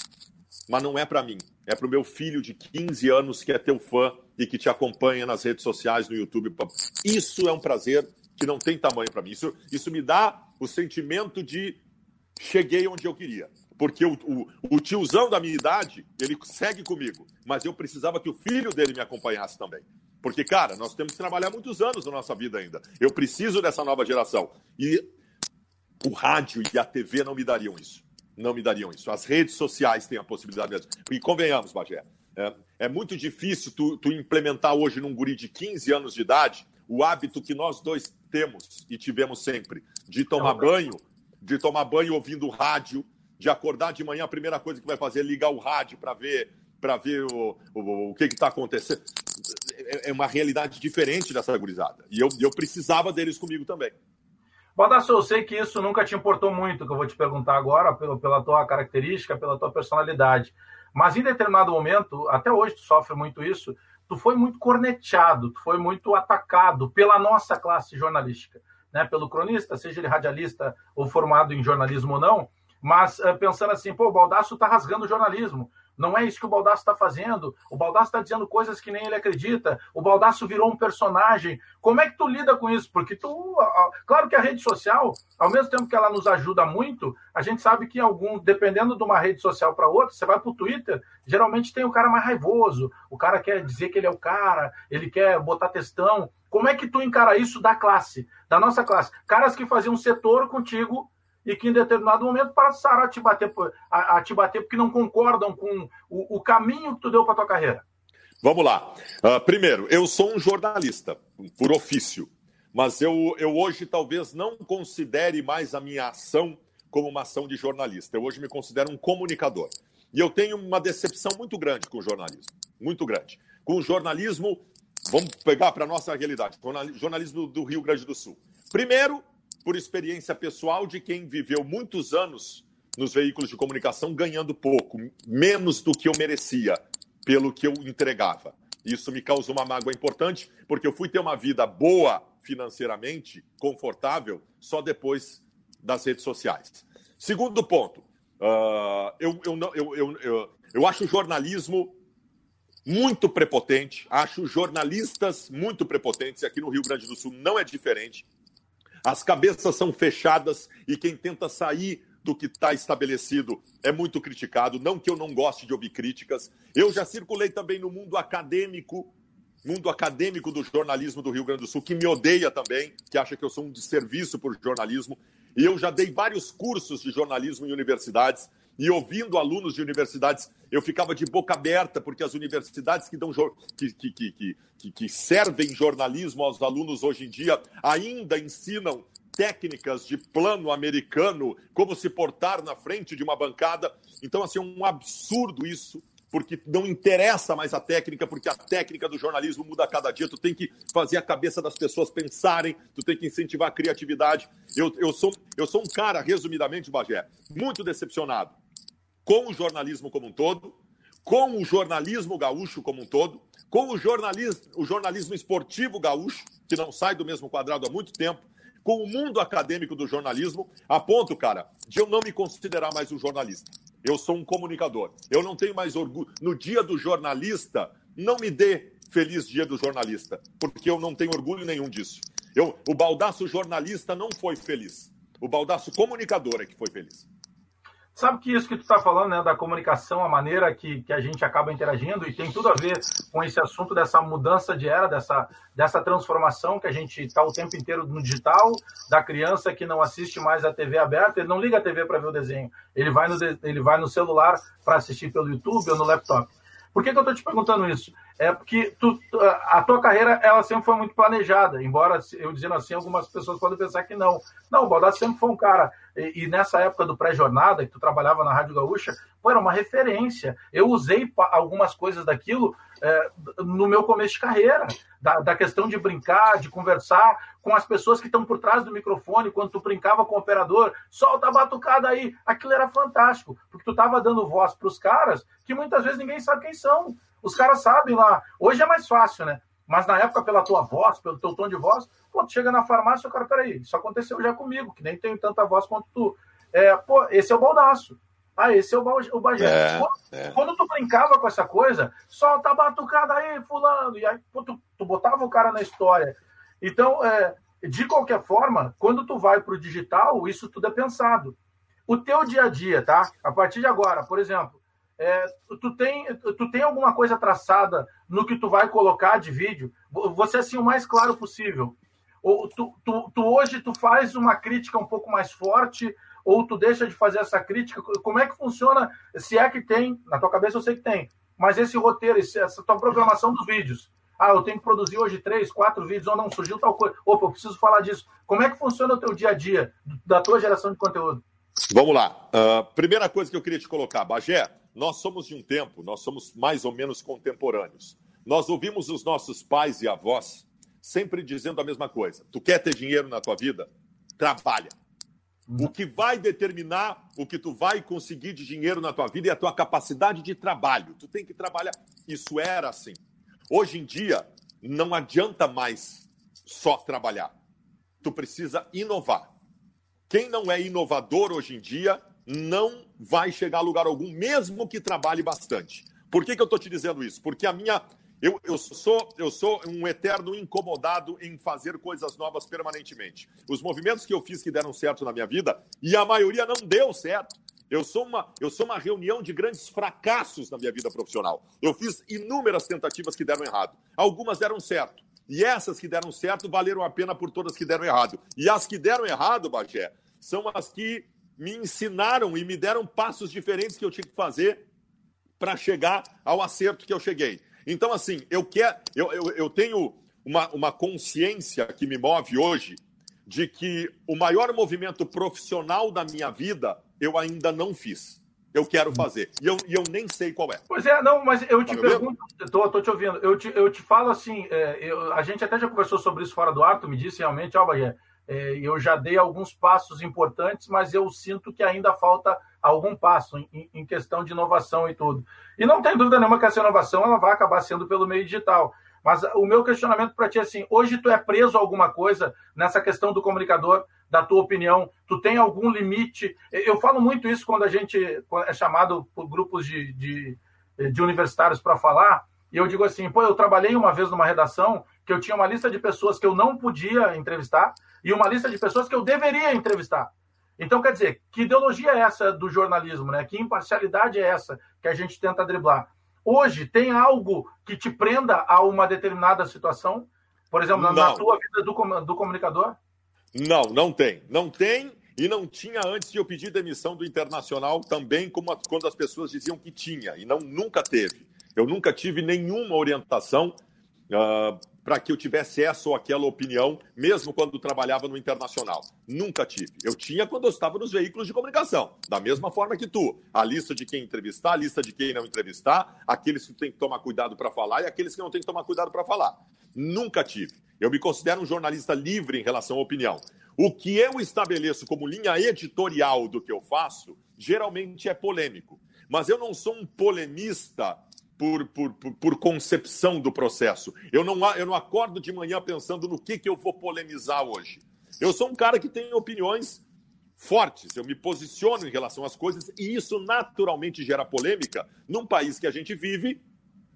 Mas não é para mim, é para o meu filho de 15 anos que é teu fã e que te acompanha nas redes sociais, no YouTube. Isso é um prazer que não tem tamanho para mim. Isso, isso me dá o sentimento de cheguei onde eu queria. Porque o, o, o, tiozão da minha idade, ele segue comigo, mas eu precisava que o filho dele me acompanhasse também. Porque, cara, nós temos que trabalhar muitos anos na nossa vida ainda. Eu preciso dessa nova geração. E o rádio e a TV não me dariam isso. Não me dariam isso. As redes sociais têm a possibilidade disso. E convenhamos, Bagé, é, é muito difícil tu, tu, implementar hoje num guri de 15 anos de idade o hábito que nós dois temos e tivemos sempre de tomar banho, de tomar banho ouvindo rádio, de acordar de manhã, a primeira coisa que vai fazer é ligar o rádio para ver para ver o, o, o que está acontecendo. É, é uma realidade diferente dessa gurizada. E eu, eu precisava deles comigo também. Badasso, eu sei que isso nunca te importou muito, que eu vou te perguntar agora, pelo, pela tua característica, pela tua personalidade. Mas em determinado momento, até hoje tu sofre muito isso, tu foi muito corneteado, tu foi muito atacado pela nossa classe jornalística, né? pelo cronista, seja ele radialista ou formado em jornalismo ou não, mas uh, pensando assim, pô, o Baldasso está rasgando o jornalismo, não é isso que o Baldasso está fazendo. O Baldasso está dizendo coisas que nem ele acredita. O Baldasso virou um personagem. Como é que tu lida com isso? Porque tu, claro que a rede social, ao mesmo tempo que ela nos ajuda muito, a gente sabe que algum, dependendo de uma rede social para outra, você vai para o Twitter, geralmente tem o cara mais raivoso. O cara quer dizer que ele é o cara, ele quer botar textão. Como é que tu encara isso da classe, da nossa classe? Caras que faziam setor contigo e que em determinado momento passaram a te bater, a, a te bater porque não concordam com o, o caminho que tu deu para tua carreira? Vamos lá. Uh, primeiro, eu sou um jornalista, por ofício, mas eu, eu hoje talvez não considere mais a minha ação como uma ação de jornalista. Eu hoje me considero um comunicador. E eu tenho uma decepção muito grande com o jornalismo. Muito grande. Com o jornalismo, vamos pegar para a nossa realidade, jornalismo do Rio Grande do Sul. Primeiro, por experiência pessoal de quem viveu muitos anos nos veículos de comunicação ganhando pouco, menos do que eu merecia pelo que eu entregava. Isso me causou uma mágoa importante, porque eu fui ter uma vida boa financeiramente, confortável, só depois das redes sociais. Segundo ponto, uh, eu, eu, eu, eu, eu, eu acho o jornalismo muito prepotente, acho jornalistas muito prepotentes, e aqui no Rio Grande do Sul não é diferente. As cabeças são fechadas e quem tenta sair do que está estabelecido é muito criticado. Não que eu não goste de ouvir críticas. Eu já circulei também no mundo acadêmico, mundo acadêmico do jornalismo do Rio Grande do Sul, que me odeia também, que acha que eu sou um desserviço por jornalismo. E eu já dei vários cursos de jornalismo em universidades e ouvindo alunos de universidades, eu ficava de boca aberta, porque as universidades que, dão, que, que, que, que, servem jornalismo aos alunos hoje em dia ainda ensinam técnicas de plano americano, como se portar na frente de uma bancada. Então, assim, é um absurdo isso porque não interessa mais a técnica, porque a técnica do jornalismo muda a cada dia. Tu tem que fazer a cabeça das pessoas pensarem, tu tem que incentivar a criatividade. Eu, eu, sou, eu sou um cara, resumidamente, Bagé, muito decepcionado com o jornalismo como um todo, com o jornalismo gaúcho como um todo, com o jornalismo, o jornalismo esportivo gaúcho, que não sai do mesmo quadrado há muito tempo, com o mundo acadêmico do jornalismo, a ponto, cara, de eu não me considerar mais um jornalista. Eu sou um comunicador. Eu não tenho mais orgulho. No dia do jornalista, não me dê feliz dia do jornalista, porque eu não tenho orgulho nenhum disso. Eu, o baldaço jornalista não foi feliz. O baldaço comunicador é que foi feliz. Sabe que isso que tu está falando, né, da comunicação, a maneira que, que a gente acaba interagindo, e tem tudo a ver com esse assunto dessa mudança de era, dessa, dessa transformação que a gente está o tempo inteiro no digital, da criança que não assiste mais a TV aberta, ele não liga a TV para ver o desenho, ele vai no, ele vai no celular para assistir pelo YouTube ou no laptop. Por que, que eu estou te perguntando isso? É porque tu, a tua carreira ela sempre foi muito planejada, embora eu dizendo assim, algumas pessoas podem pensar que não. Não, o Baldassi sempre foi um cara e, nessa época do pré-jornada, que tu trabalhava na Rádio Gaúcha, pô, era uma referência. Eu usei algumas coisas daquilo é, no meu começo de carreira, da, da, questão de brincar, de conversar com as pessoas que estão por trás do microfone, quando tu brincava com o operador, solta a batucada aí. Aquilo era fantástico, porque tu estava dando voz para os caras que muitas vezes ninguém sabe quem são. Os caras sabem lá. Hoje é mais fácil, né? Mas na época, pela tua voz, pelo teu tom de voz, pô, tu chega na farmácia, o cara, peraí, isso aconteceu já comigo, que nem tenho tanta voz quanto tu. É, pô, esse é o baldaço. Ah, esse é o, o Bagé. É, quando, é. quando, tu brincava com essa coisa, solta a batucada aí, fulano. E aí pô, tu, tu, botava o cara na história. Então, é, de qualquer forma, quando tu vai para o digital, isso tudo é pensado. o teu dia a dia, tá? A partir de agora, por exemplo, é, tu, tem, tu tem alguma coisa traçada no que tu vai colocar de vídeo? Você assim o mais claro possível. Ou tu, tu, tu, hoje tu faz uma crítica um pouco mais forte, ou tu deixa de fazer essa crítica? Como é que funciona? Se é que tem, na tua cabeça eu sei que tem, mas esse roteiro, essa tua programação dos vídeos. Ah, eu tenho que produzir hoje três, quatro vídeos, ou não, surgiu tal coisa. Opa, eu preciso falar disso. Como é que funciona o teu dia a dia da tua geração de conteúdo? Vamos lá. Uh, primeira coisa que eu queria te colocar, Bagé, nós somos de um tempo, nós somos mais ou menos contemporâneos. Nós ouvimos os nossos pais e avós sempre dizendo a mesma coisa. Tu quer ter dinheiro na tua vida? Trabalha. O que vai determinar o que tu vai conseguir de dinheiro na tua vida é a tua capacidade de trabalho. Tu tem que trabalhar. Isso era assim. Hoje em dia, não adianta mais só trabalhar. Tu precisa inovar. Quem não é inovador hoje em dia não vai chegar a lugar algum, mesmo que trabalhe bastante. Por que, que eu estou te dizendo isso? Porque a minha. Eu, eu, sou, eu sou um eterno incomodado em fazer coisas novas permanentemente. Os movimentos que eu fiz que deram certo na minha vida, e a maioria não deu certo. Eu sou uma, eu sou uma reunião de grandes fracassos na minha vida profissional. Eu fiz inúmeras tentativas que deram errado. Algumas deram certo. E essas que deram certo valeram a pena por todas que deram errado. E as que deram errado, Bagé, são as que me ensinaram e me deram passos diferentes que eu tinha que fazer para chegar ao acerto que eu cheguei. Então, assim, eu, quero, eu, eu, eu tenho uma, uma consciência que me move hoje de que o maior movimento profissional da minha vida eu ainda não fiz. Eu quero fazer. E eu, e eu nem sei qual é. Pois é, não, mas eu te tá pergunto, tô, tô te ouvindo, eu te, eu te falo assim, é, eu, a gente até já conversou sobre isso fora do ar, tu me disse realmente, ó, oh, Bahia, é, eu já dei alguns passos importantes, mas eu sinto que ainda falta algum passo em, em, questão de inovação e tudo. E não tem dúvida nenhuma que essa inovação ela vai acabar sendo pelo meio digital. Mas o meu questionamento para ti é assim: hoje tu é preso a alguma coisa nessa questão do comunicador, da tua opinião? Tu tem algum limite? Eu falo muito isso quando a gente é chamado por grupos de, de, de universitários para falar. E eu digo assim: pô, eu trabalhei uma vez numa redação que eu tinha uma lista de pessoas que eu não podia entrevistar e uma lista de pessoas que eu deveria entrevistar. Então, quer dizer, que ideologia é essa do jornalismo, né? Que imparcialidade é essa que a gente tenta driblar? Hoje, tem algo que te prenda a uma determinada situação? Por exemplo, na, na tua vida do, do comunicador? Não, não tem. Não tem e não tinha antes de eu pedir demissão do Internacional também, como quando as pessoas diziam que tinha, e não nunca teve. Eu nunca tive nenhuma orientação uh, para que eu tivesse essa ou aquela opinião, mesmo quando trabalhava no internacional. Nunca tive. Eu tinha quando eu estava nos veículos de comunicação, da mesma forma que tu. A lista de quem entrevistar, a lista de quem não entrevistar, aqueles que tem que tomar cuidado para falar e aqueles que não tem que tomar cuidado para falar. Nunca tive. Eu me considero um jornalista livre em relação à opinião. O que eu estabeleço como linha editorial do que eu faço, geralmente é polêmico. Mas eu não sou um polemista por, por, por, concepção do processo. Eu não, eu não acordo de manhã pensando no que, que eu vou polemizar hoje. Eu sou um cara que tem opiniões fortes, eu me posiciono em relação às coisas e isso naturalmente gera polêmica num país que a gente vive,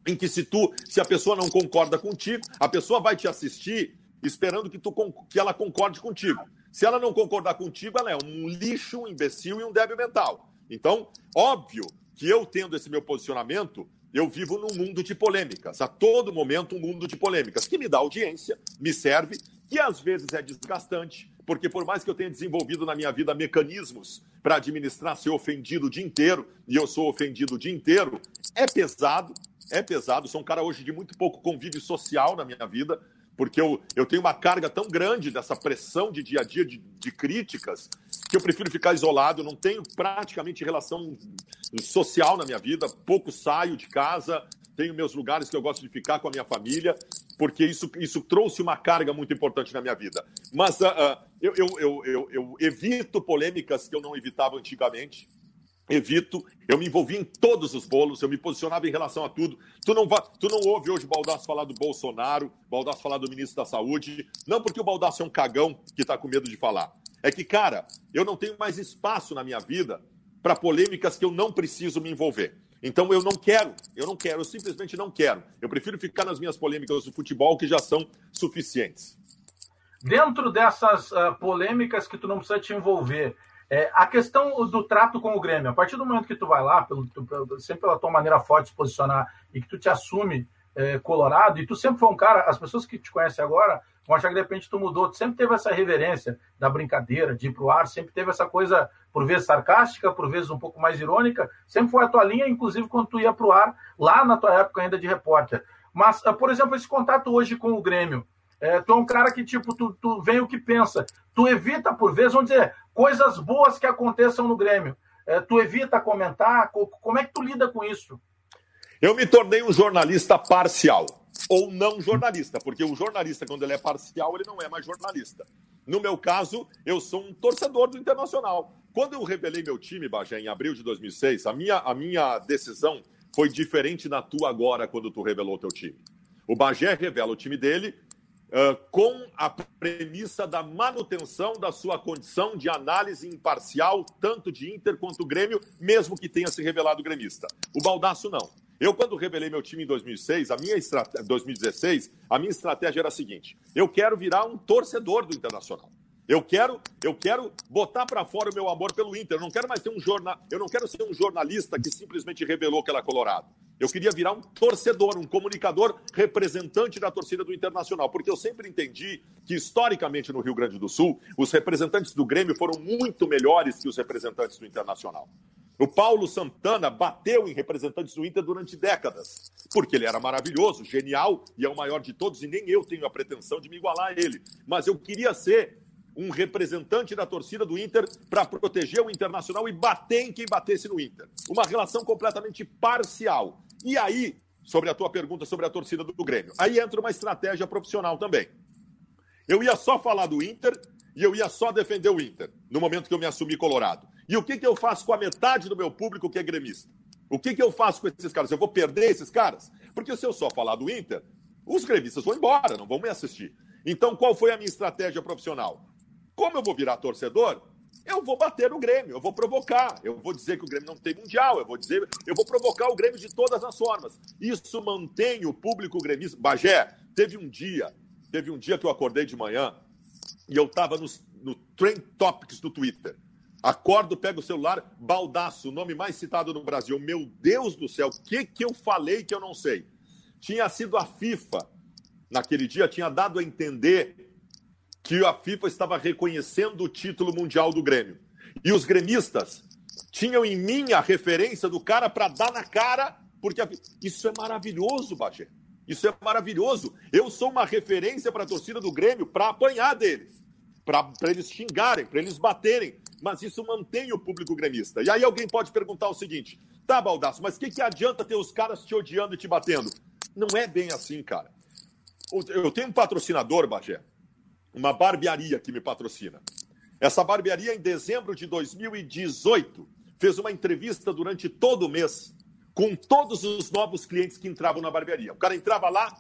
em que se tu, se a pessoa não concorda contigo, a pessoa vai te assistir esperando que, tu, que ela concorde contigo. Se ela não concordar contigo, ela é um lixo, um imbecil e um débil mental. Então, óbvio que eu tendo esse meu posicionamento, eu vivo num mundo de polêmicas, a todo momento um mundo de polêmicas, que me dá audiência, me serve, que às vezes é desgastante, porque por mais que eu tenha desenvolvido na minha vida mecanismos para administrar ser ofendido o dia inteiro, e eu sou ofendido o dia inteiro, é pesado, é pesado. Sou um cara hoje de muito pouco convívio social na minha vida, porque eu, eu tenho uma carga tão grande dessa pressão de dia a dia de, de críticas que eu prefiro ficar isolado, não tenho praticamente relação social na minha vida, pouco saio de casa, tenho meus lugares que eu gosto de ficar com a minha família, porque isso, isso trouxe uma carga muito importante na minha vida. Mas uh, uh, eu, eu, eu, eu, evito polêmicas que eu não evitava antigamente evito, eu me envolvi em todos os bolos, eu me posicionava em relação a tudo. Tu não, tu não ouve hoje o Baldasso falar do Bolsonaro, Baldasso falar do ministro da Saúde, não porque o Baldasso é um cagão que está com medo de falar. É que, cara, eu não tenho mais espaço na minha vida para polêmicas que eu não preciso me envolver. Então eu não quero, eu não quero, eu simplesmente não quero. Eu prefiro ficar nas minhas polêmicas do futebol que já são suficientes. Dentro dessas uh, polêmicas que tu não precisa te envolver, É, a questão do trato com o Grêmio, a partir do momento que tu vai lá, pelo, pelo, sempre pela tua maneira forte de se posicionar e que tu te assume é, colorado, e tu sempre foi um cara, as pessoas que te conhecem agora achar que de repente tu mudou, tu sempre teve essa reverência da brincadeira, de ir pro ar, sempre teve essa coisa, por vezes sarcástica, por vezes um pouco mais irônica, sempre foi a tua linha, inclusive quando tu ia pro ar, lá na tua época ainda de repórter. Mas, ah, por exemplo, esse contato hoje com o Grêmio, é, tu é um cara que, tipo, tu, tu vem o que pensa. Tu evita, por vezes, vamos dizer, coisas boas que aconteçam no Grêmio. É, tu evita comentar. Como é que tu lida com isso? Eu me tornei um jornalista parcial. Ou não jornalista, porque o jornalista, quando ele é parcial, ele não é mais jornalista. No meu caso, eu sou um torcedor do Internacional. Quando eu revelei meu time, Bagé, em abril de 2006, a minha, a minha decisão foi diferente da tua agora, quando tu revelou teu time. O Bagé revela o time dele uh, com a premissa da manutenção da sua condição de análise imparcial, tanto de Inter quanto Grêmio, mesmo que tenha se revelado gremista. O Baldaço não. Eu, quando revelei meu time em 2006, a minha estrate... 2016, a minha estratégia era a seguinte: eu quero virar um torcedor do Internacional. Eu quero, eu quero botar para fora o meu amor pelo Inter. Eu não quero mais ter um jornal, eu não quero ser um jornalista que simplesmente revelou que ela é colorado. Eu queria virar um torcedor, um comunicador representante da torcida do Internacional, porque eu sempre entendi que historicamente no Rio Grande do Sul, os representantes do Grêmio foram muito melhores que os representantes do Internacional. O Paulo Santana bateu em representantes do Inter durante décadas, porque ele era maravilhoso, genial e é o maior de todos, e nem eu tenho a pretensão de me igualar a ele. Mas eu queria ser um representante da torcida do Inter para proteger o Internacional e bater em quem batesse no Inter. Uma relação completamente parcial. E aí, sobre a tua pergunta sobre a torcida do Grêmio, aí entra uma estratégia profissional também. Eu ia só falar do Inter e eu ia só defender o Inter no momento que eu me assumi colorado. E o que, que eu faço com a metade do meu público que é gremista? O que, que eu faço com esses caras? Eu vou perder esses caras? Porque se eu só falar do Inter, os gremistas vão embora, não vão me assistir. Então, qual foi a minha estratégia profissional? Como eu vou virar torcedor, eu vou bater no Grêmio, eu vou provocar, eu vou dizer que o Grêmio não tem mundial, eu vou dizer, eu vou provocar o Grêmio de todas as formas. Isso mantém o público gremista. Bagé, teve um dia, teve um dia que eu acordei de manhã e eu estava no, no Trend Topics do Twitter. Acordo, pego o celular, Baldaço, o nome mais citado no Brasil. Meu Deus do céu, o que, que eu falei que eu não sei? Tinha sido a FIFA, naquele dia, tinha dado a entender que a FIFA estava reconhecendo o título mundial do Grêmio. E os gremistas tinham em mim a referência do cara para dar na cara, porque a... isso é maravilhoso, Bagé. Isso é maravilhoso. Eu sou uma referência para a torcida do Grêmio para apanhar deles, para eles xingarem, para eles baterem. Mas isso mantém o público gremista. E aí alguém pode perguntar o seguinte: tá, Baldaço, mas o que, que adianta ter os caras te odiando e te batendo? Não é bem assim, cara. Eu tenho um patrocinador, Bagé, uma barbearia que me patrocina. Essa barbearia, em dezembro de 2018, fez uma entrevista durante todo o mês com todos os novos clientes que entravam na barbearia. O cara entrava lá,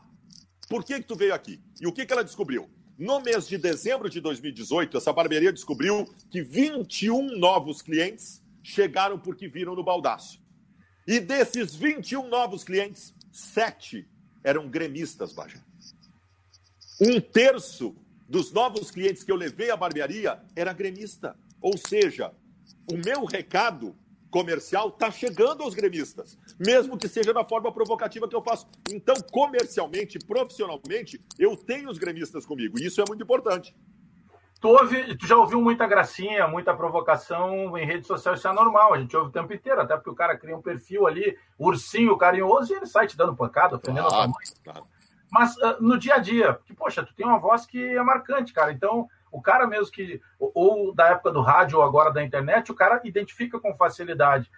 por que, que tu veio aqui? E o que, que ela descobriu? No mês de dezembro de 2018, essa barbearia descobriu que 21 novos clientes chegaram porque viram no baldaço. E desses 21 novos clientes, sete eram gremistas, Baja. Um terço dos novos clientes que eu levei à barbearia era gremista. Ou seja, o meu recado comercial está chegando aos gremistas, mesmo que seja da forma provocativa que eu faço. Então, comercialmente, profissionalmente, eu tenho os gremistas comigo, e isso é muito importante. Tu, ouve, tu já ouviu muita gracinha, muita provocação em rede social, isso é normal, a gente ouve o tempo inteiro, até porque o cara cria um perfil ali, ursinho carinhoso, e ele sai te dando pancada, ofendendo claro, a sua mãe. Claro. Mas uh, no dia a dia, que, poxa, tu tem uma voz que é marcante, cara. Então, o cara mesmo que, ou da época do rádio ou agora da internet, o cara identifica com facilidade.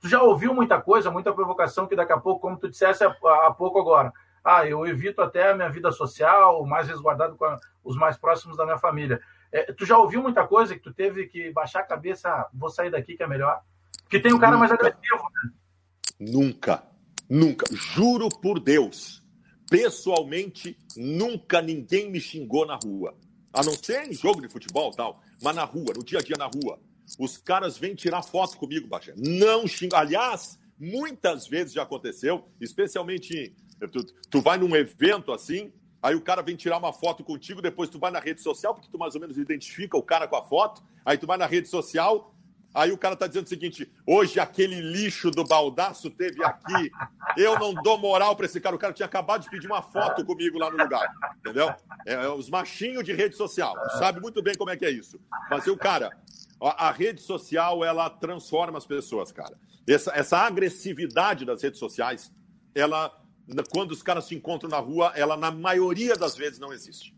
Tu já ouviu muita coisa, muita provocação que daqui a pouco, como tu dissesse há, há pouco agora, ah, eu evito até a minha vida social, mais resguardado com a, os mais próximos da minha família. É, tu já ouviu muita coisa que tu teve que baixar a cabeça, ah, vou sair daqui que é melhor? Porque tem um cara Nunca. mais agressivo, né? Nunca, nunca, juro por Deus pessoalmente, nunca ninguém me xingou na rua. A não ser em jogo de futebol tal, mas na rua, no dia a dia na rua. Os caras vêm tirar foto comigo, Baixa. Não xingam. Aliás, muitas vezes já aconteceu, especialmente tu, tu vai num evento assim, aí o cara vem tirar uma foto contigo, depois tu vai na rede social, porque tu mais ou menos identifica o cara com a foto, aí tu vai na rede social, Aí o cara tá dizendo o seguinte: hoje aquele lixo do baldaço teve aqui. Eu não dou moral para esse cara. O cara tinha acabado de pedir uma foto comigo lá no lugar. Entendeu? É, é os machinhos de rede social. Sabe muito bem como é que é isso. Mas o cara, a, a rede social, ela transforma as pessoas, cara. Essa, essa agressividade das redes sociais, ela, quando os caras se encontram na rua, ela, na maioria das vezes, não existe.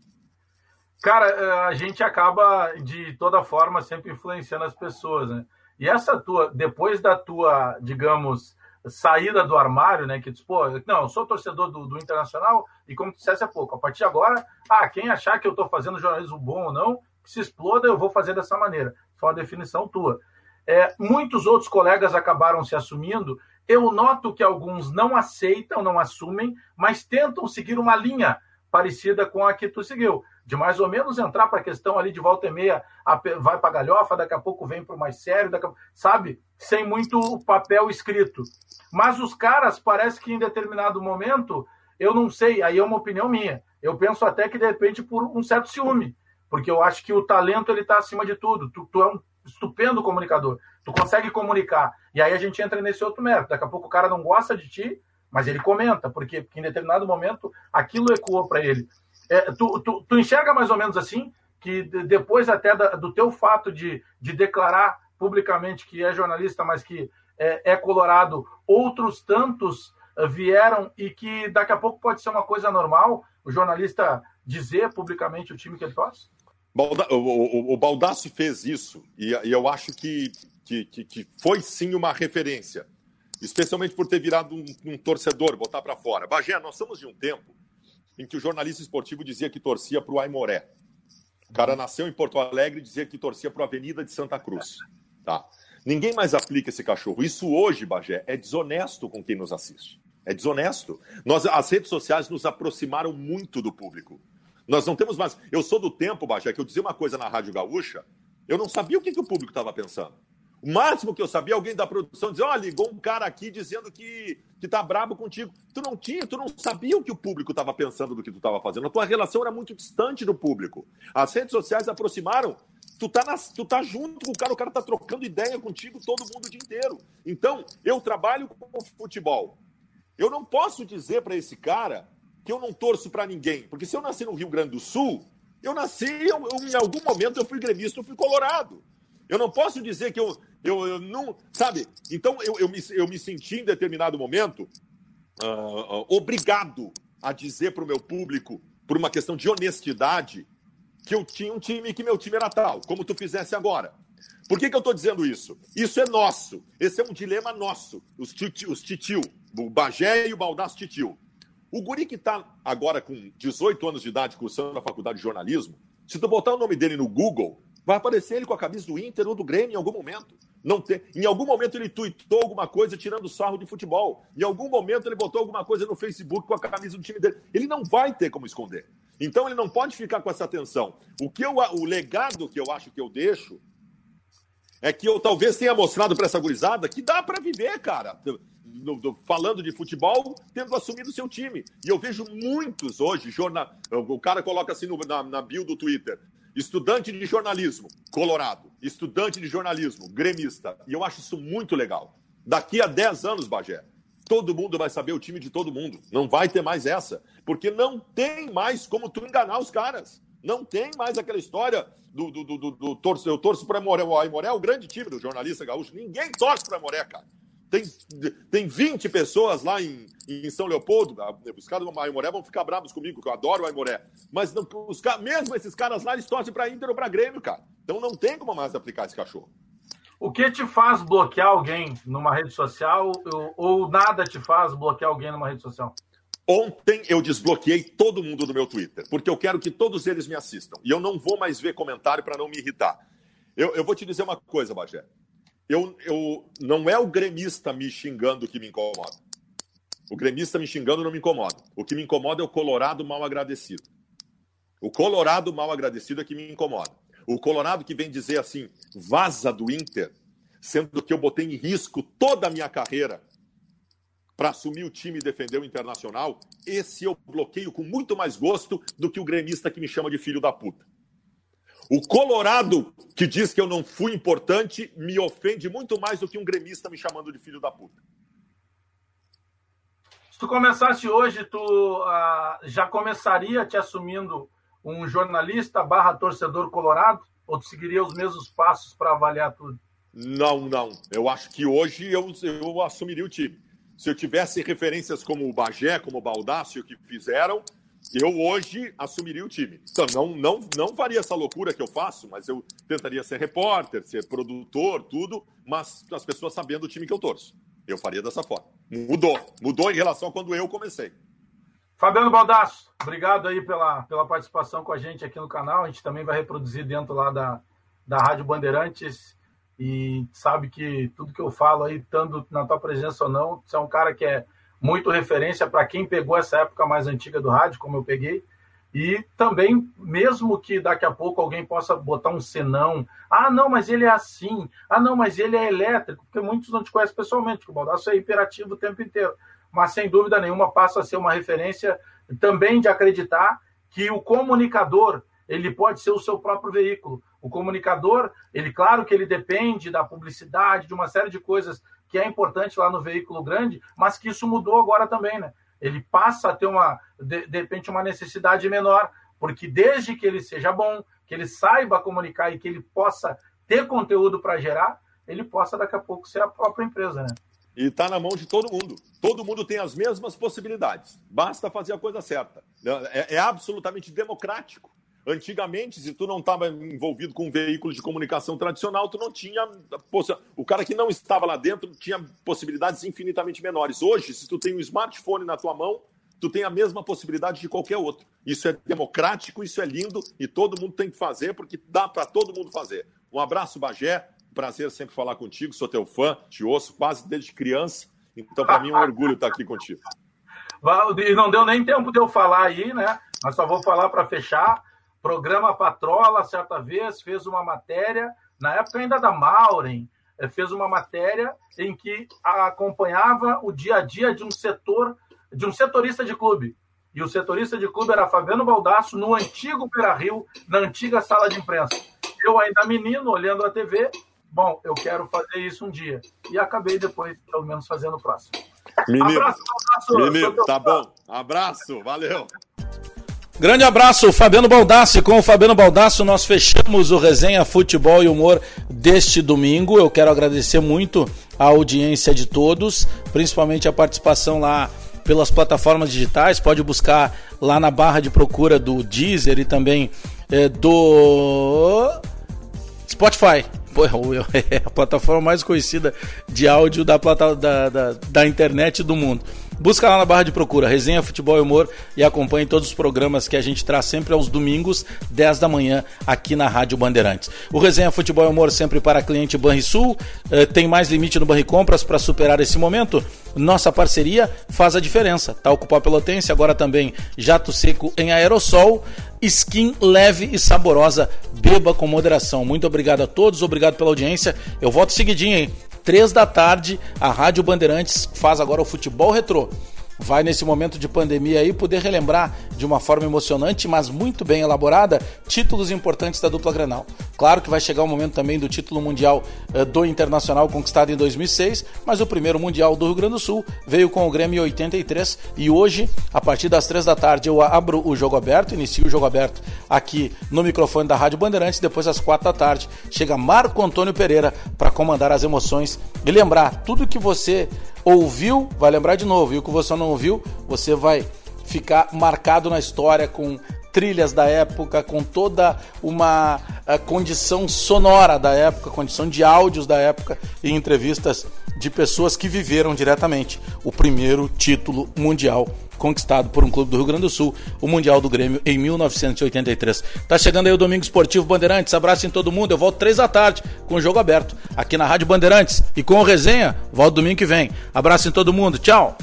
Cara, é, a gente acaba de toda forma sempre influenciando as pessoas, né? E essa tua, depois da tua, digamos, saída do armário, né? Que tu, pô, não, eu sou torcedor do, do Internacional e como tu dissesse há pouco, a partir de agora, ah, quem achar que eu estou fazendo jornalismo bom ou não, se exploda, eu vou fazer dessa maneira. Só a definição tua. É, muitos outros colegas acabaram se assumindo. Eu noto que alguns não aceitam, não assumem, mas tentam seguir uma linha parecida com a que tu seguiu de mais ou menos entrar para a questão ali de volta e meia, vai para galhofa, daqui a pouco vem para o mais sério, a, sabe? Sem muito papel escrito. Mas os caras, parece que em determinado momento, eu não sei, aí é uma opinião minha. Eu penso até que de repente por um certo ciúme, porque eu acho que o talento ele está acima de tudo. Tu, tu, é um estupendo comunicador, tu consegue comunicar. E aí a gente entra nesse outro mérito. Daqui a pouco o cara não gosta de ti, mas ele comenta, porque, porque em determinado momento aquilo ecoou para ele. É, tu, tu, tu, enxerga mais ou menos assim, que depois até da, do teu fato de, de declarar publicamente que é jornalista, mas que é, é colorado, outros tantos uh, vieram e que daqui a pouco pode ser uma coisa normal o jornalista dizer publicamente o time que ele torce? Balda, o, o, o Baldasso fez isso e, e eu acho que, que, que, que, foi sim uma referência, especialmente por ter virado um, um torcedor, botar para fora. Bagé, nós somos de um tempo em que o jornalista esportivo dizia que torcia para o Aimoré. O cara nasceu em Porto Alegre e dizia que torcia para a Avenida de Santa Cruz. Tá? Ninguém mais aplica esse cachorro. Isso hoje, Bagé, é desonesto com quem nos assiste. É desonesto. Nós, as redes sociais nos aproximaram muito do público. Nós não temos mais. Eu sou do tempo, Bagé, que eu dizia uma coisa na Rádio Gaúcha, eu não sabia o que, que o público estava pensando. O máximo que eu sabia, alguém da produção dizer, ó, oh, ligou um cara aqui dizendo que, que tá brabo contigo. Tu não tinha, tu não sabia o que o público estava pensando do que tu estava fazendo. A tua relação era muito distante do público. As redes sociais aproximaram. Tu tá, na, tu tá junto com o cara, o cara tá trocando ideia contigo todo mundo o dia inteiro. Então, eu trabalho com futebol. Eu não posso dizer para esse cara que eu não torço para ninguém, porque se eu nasci no Rio Grande do Sul, eu nasci, eu, eu, em algum momento eu fui gremista, eu fui colorado. Eu não posso dizer que eu, eu, eu não. Sabe? Então eu, eu, me, eu me senti em determinado momento uh, uh, obrigado a dizer para o meu público, por uma questão de honestidade, que eu tinha um time que meu time era tal, como tu fizesse agora. Por que, que eu estou dizendo isso? Isso é nosso. Esse é um dilema nosso. Os, titi, os o Bagé e o Baldaço Titio. O guri que está agora com 18 anos de idade, cursando na faculdade de jornalismo, se tu botar o nome dele no Google, vai aparecer ele com a camisa do Inter ou do Grêmio em algum momento. Não tem, em algum momento ele tuitou alguma coisa tirando sarro de futebol. Em algum momento ele botou alguma coisa no Facebook com a camisa do time dele. Ele não vai ter como esconder. Então ele não pode ficar com essa atenção. O que eu, o legado que eu acho que eu deixo é que eu talvez tenha mostrado para essa gurizada que dá para viver, cara. falando de futebol, tendo assumido o seu time. E eu vejo muitos hoje, jornal, o cara coloca assim no, na, na bio do Twitter, estudante de jornalismo, colorado, estudante de jornalismo, gremista. E eu acho isso muito legal. Daqui a 10 anos, Bagé, todo mundo vai saber o time de todo mundo. Não vai ter mais essa. Porque não tem mais como tu enganar os caras. Não tem mais aquela história do, do, do, do, do torço, eu torço para Aimoré. O Aimoré é o grande time do jornalista gaúcho. Ninguém torce para Aimoré, cara. Tem, tem 20 pessoas lá em, em São Leopoldo. Os caras do Aimoré vão ficar bravos comigo, que eu adoro o Aimoré. Mas não, os, mesmo esses caras lá, eles torcem para Inter ou para Grêmio, cara. Então não tem como mais aplicar esse cachorro. O que te faz bloquear alguém numa rede social ou, ou nada te faz bloquear alguém numa rede social? Ontem eu desbloqueei todo mundo do meu Twitter, porque eu quero que todos eles me assistam. E eu não vou mais ver comentário para não me irritar. Eu, eu, vou te dizer uma coisa, Bagé eu, eu não é o gremista me xingando que me incomoda. O gremista me xingando não me incomoda. O que me incomoda é o colorado mal agradecido. O colorado mal agradecido é que me incomoda. O colorado que vem dizer assim, vaza do Inter, sendo que eu botei em risco toda a minha carreira para assumir o time e defender o Internacional, esse eu bloqueio com muito mais gosto do que o gremista que me chama de filho da puta. O Colorado, que diz que eu não fui importante, me ofende muito mais do que um gremista me chamando de filho da puta. Se tu começasse hoje, tu uh, já começaria te assumindo um jornalista barra torcedor colorado? Ou tu seguiria os mesmos passos para avaliar tudo? Não, não. Eu acho que hoje eu, eu assumiria o time. Se eu tivesse referências como o Bagé, como o Baldácio, que fizeram, eu hoje assumiria o time. Então, não, não, não faria essa loucura que eu faço, mas eu tentaria ser repórter, ser produtor, tudo, mas as pessoas sabendo o time que eu torço. Eu faria dessa forma. Mudou. Mudou em relação a quando eu comecei. Fabiano Baldasso, obrigado aí pela, pela participação com a gente aqui no canal. A gente também vai reproduzir dentro lá da, da Rádio Bandeirantes. E sabe que tudo que eu falo aí, estando na tua presença ou não, você é um cara que é muito referência para quem pegou essa época mais antiga do rádio, como eu peguei. E também, mesmo que daqui a pouco alguém possa botar um senão, ah, não, mas ele é assim, ah, não, mas ele é elétrico, porque muitos não te conhecem pessoalmente, o Baldasso é hiperativo o tempo inteiro mas sem dúvida nenhuma passa a ser uma referência também de acreditar que o comunicador ele pode ser o seu próprio veículo. O comunicador, ele claro que ele depende da publicidade, de uma série de coisas que é importante lá no veículo grande, mas que isso mudou agora também, né? Ele passa a ter uma de, de repente uma necessidade menor, porque desde que ele seja bom, que ele saiba comunicar e que ele possa ter conteúdo para gerar, ele possa daqui a pouco ser a própria empresa, né? E está na mão de todo mundo. Todo mundo tem as mesmas possibilidades. Basta fazer a coisa certa. É, é absolutamente democrático. Antigamente, se tu não estava envolvido com um veículo de comunicação tradicional, tu não tinha. O cara que não estava lá dentro tinha possibilidades infinitamente menores. Hoje, se tu tem um smartphone na tua mão, tu tem a mesma possibilidade de qualquer outro. Isso é democrático, isso é lindo e todo mundo tem que fazer porque dá para todo mundo fazer. Um abraço, Bagé. Prazer sempre falar contigo, sou teu fã, te ouço quase desde criança, então para mim é um orgulho estar aqui contigo. E não deu nem tempo de eu falar aí, né? Mas só vou falar para fechar. Programa Patrola, certa vez, fez uma matéria, na época ainda da Maureen, eh, fez uma matéria em que acompanhava o dia a dia de um setor, de um setorista de clube. E o setorista de clube era Fabiano Baldasso, no antigo Beira Rio, na antiga sala de imprensa. Eu ainda menino, olhando a TV, bom, eu quero fazer isso um dia. E acabei depois, pelo menos, fazendo o próximo. Menino, abraço, abraço, menino tá bom. Abraço, valeu. Grande abraço, Fabiano Baldassi. Com o Fabiano Baldassi, nós fechamos o Resenha Futebol e Humor deste domingo. Eu quero agradecer muito a audiência de todos, principalmente a participação lá pelas plataformas digitais. Pode buscar lá na barra de procura do Deezer e também é, do Spotify. Pô, é a plataforma mais conhecida de áudio da, plata, da, da, da internet do mundo. Busca lá na barra de procura, Resenha Futebol e Humor e acompanhe todos os programas que a gente traz sempre aos domingos, 10 da manhã, aqui na Rádio Bandeirantes. O Resenha Futebol e Humor sempre para cliente Banrisul. Eh, tem mais limite no Banri Compras para superar esse momento? Nossa parceria faz a diferença. Talco Pó Pelotense, agora também jato seco em aerossol. Skin leve e saborosa, beba com moderação. Muito obrigado a todos, obrigado pela audiência. Eu volto seguidinho, hein? Três da tarde, a Rádio Bandeirantes faz agora o futebol retrô vai nesse momento de pandemia aí poder relembrar de uma forma emocionante, mas muito bem elaborada, títulos importantes da dupla Granal. Claro que vai chegar o momento também do título mundial uh, do Internacional conquistado em 2006, mas o primeiro mundial do Rio Grande do Sul veio com o Grêmio em 83 e hoje, a partir das três da tarde, eu abro o jogo aberto, inicio o jogo aberto aqui no microfone da Rádio Bandeirantes, depois às quatro da tarde chega Marco Antônio Pereira para comandar as emoções e lembrar tudo que você ouviu, vai lembrar de novo, e o que você não ouviu, você vai ficar marcado na história com trilhas da época, com toda uma eh, condição sonora da época, condição de áudios da época e entrevistas de pessoas que viveram diretamente o primeiro título mundial conquistado por um clube do Rio Grande do Sul, o Mundial do Grêmio em 1983. Tá chegando aí o Domingo Esportivo Bandeirantes. Abraço em todo mundo. Eu volto três da tarde com o jogo aberto aqui na Rádio Bandeirantes e com o resenha. Volto domingo que vem. Abraço em todo mundo. Tchau.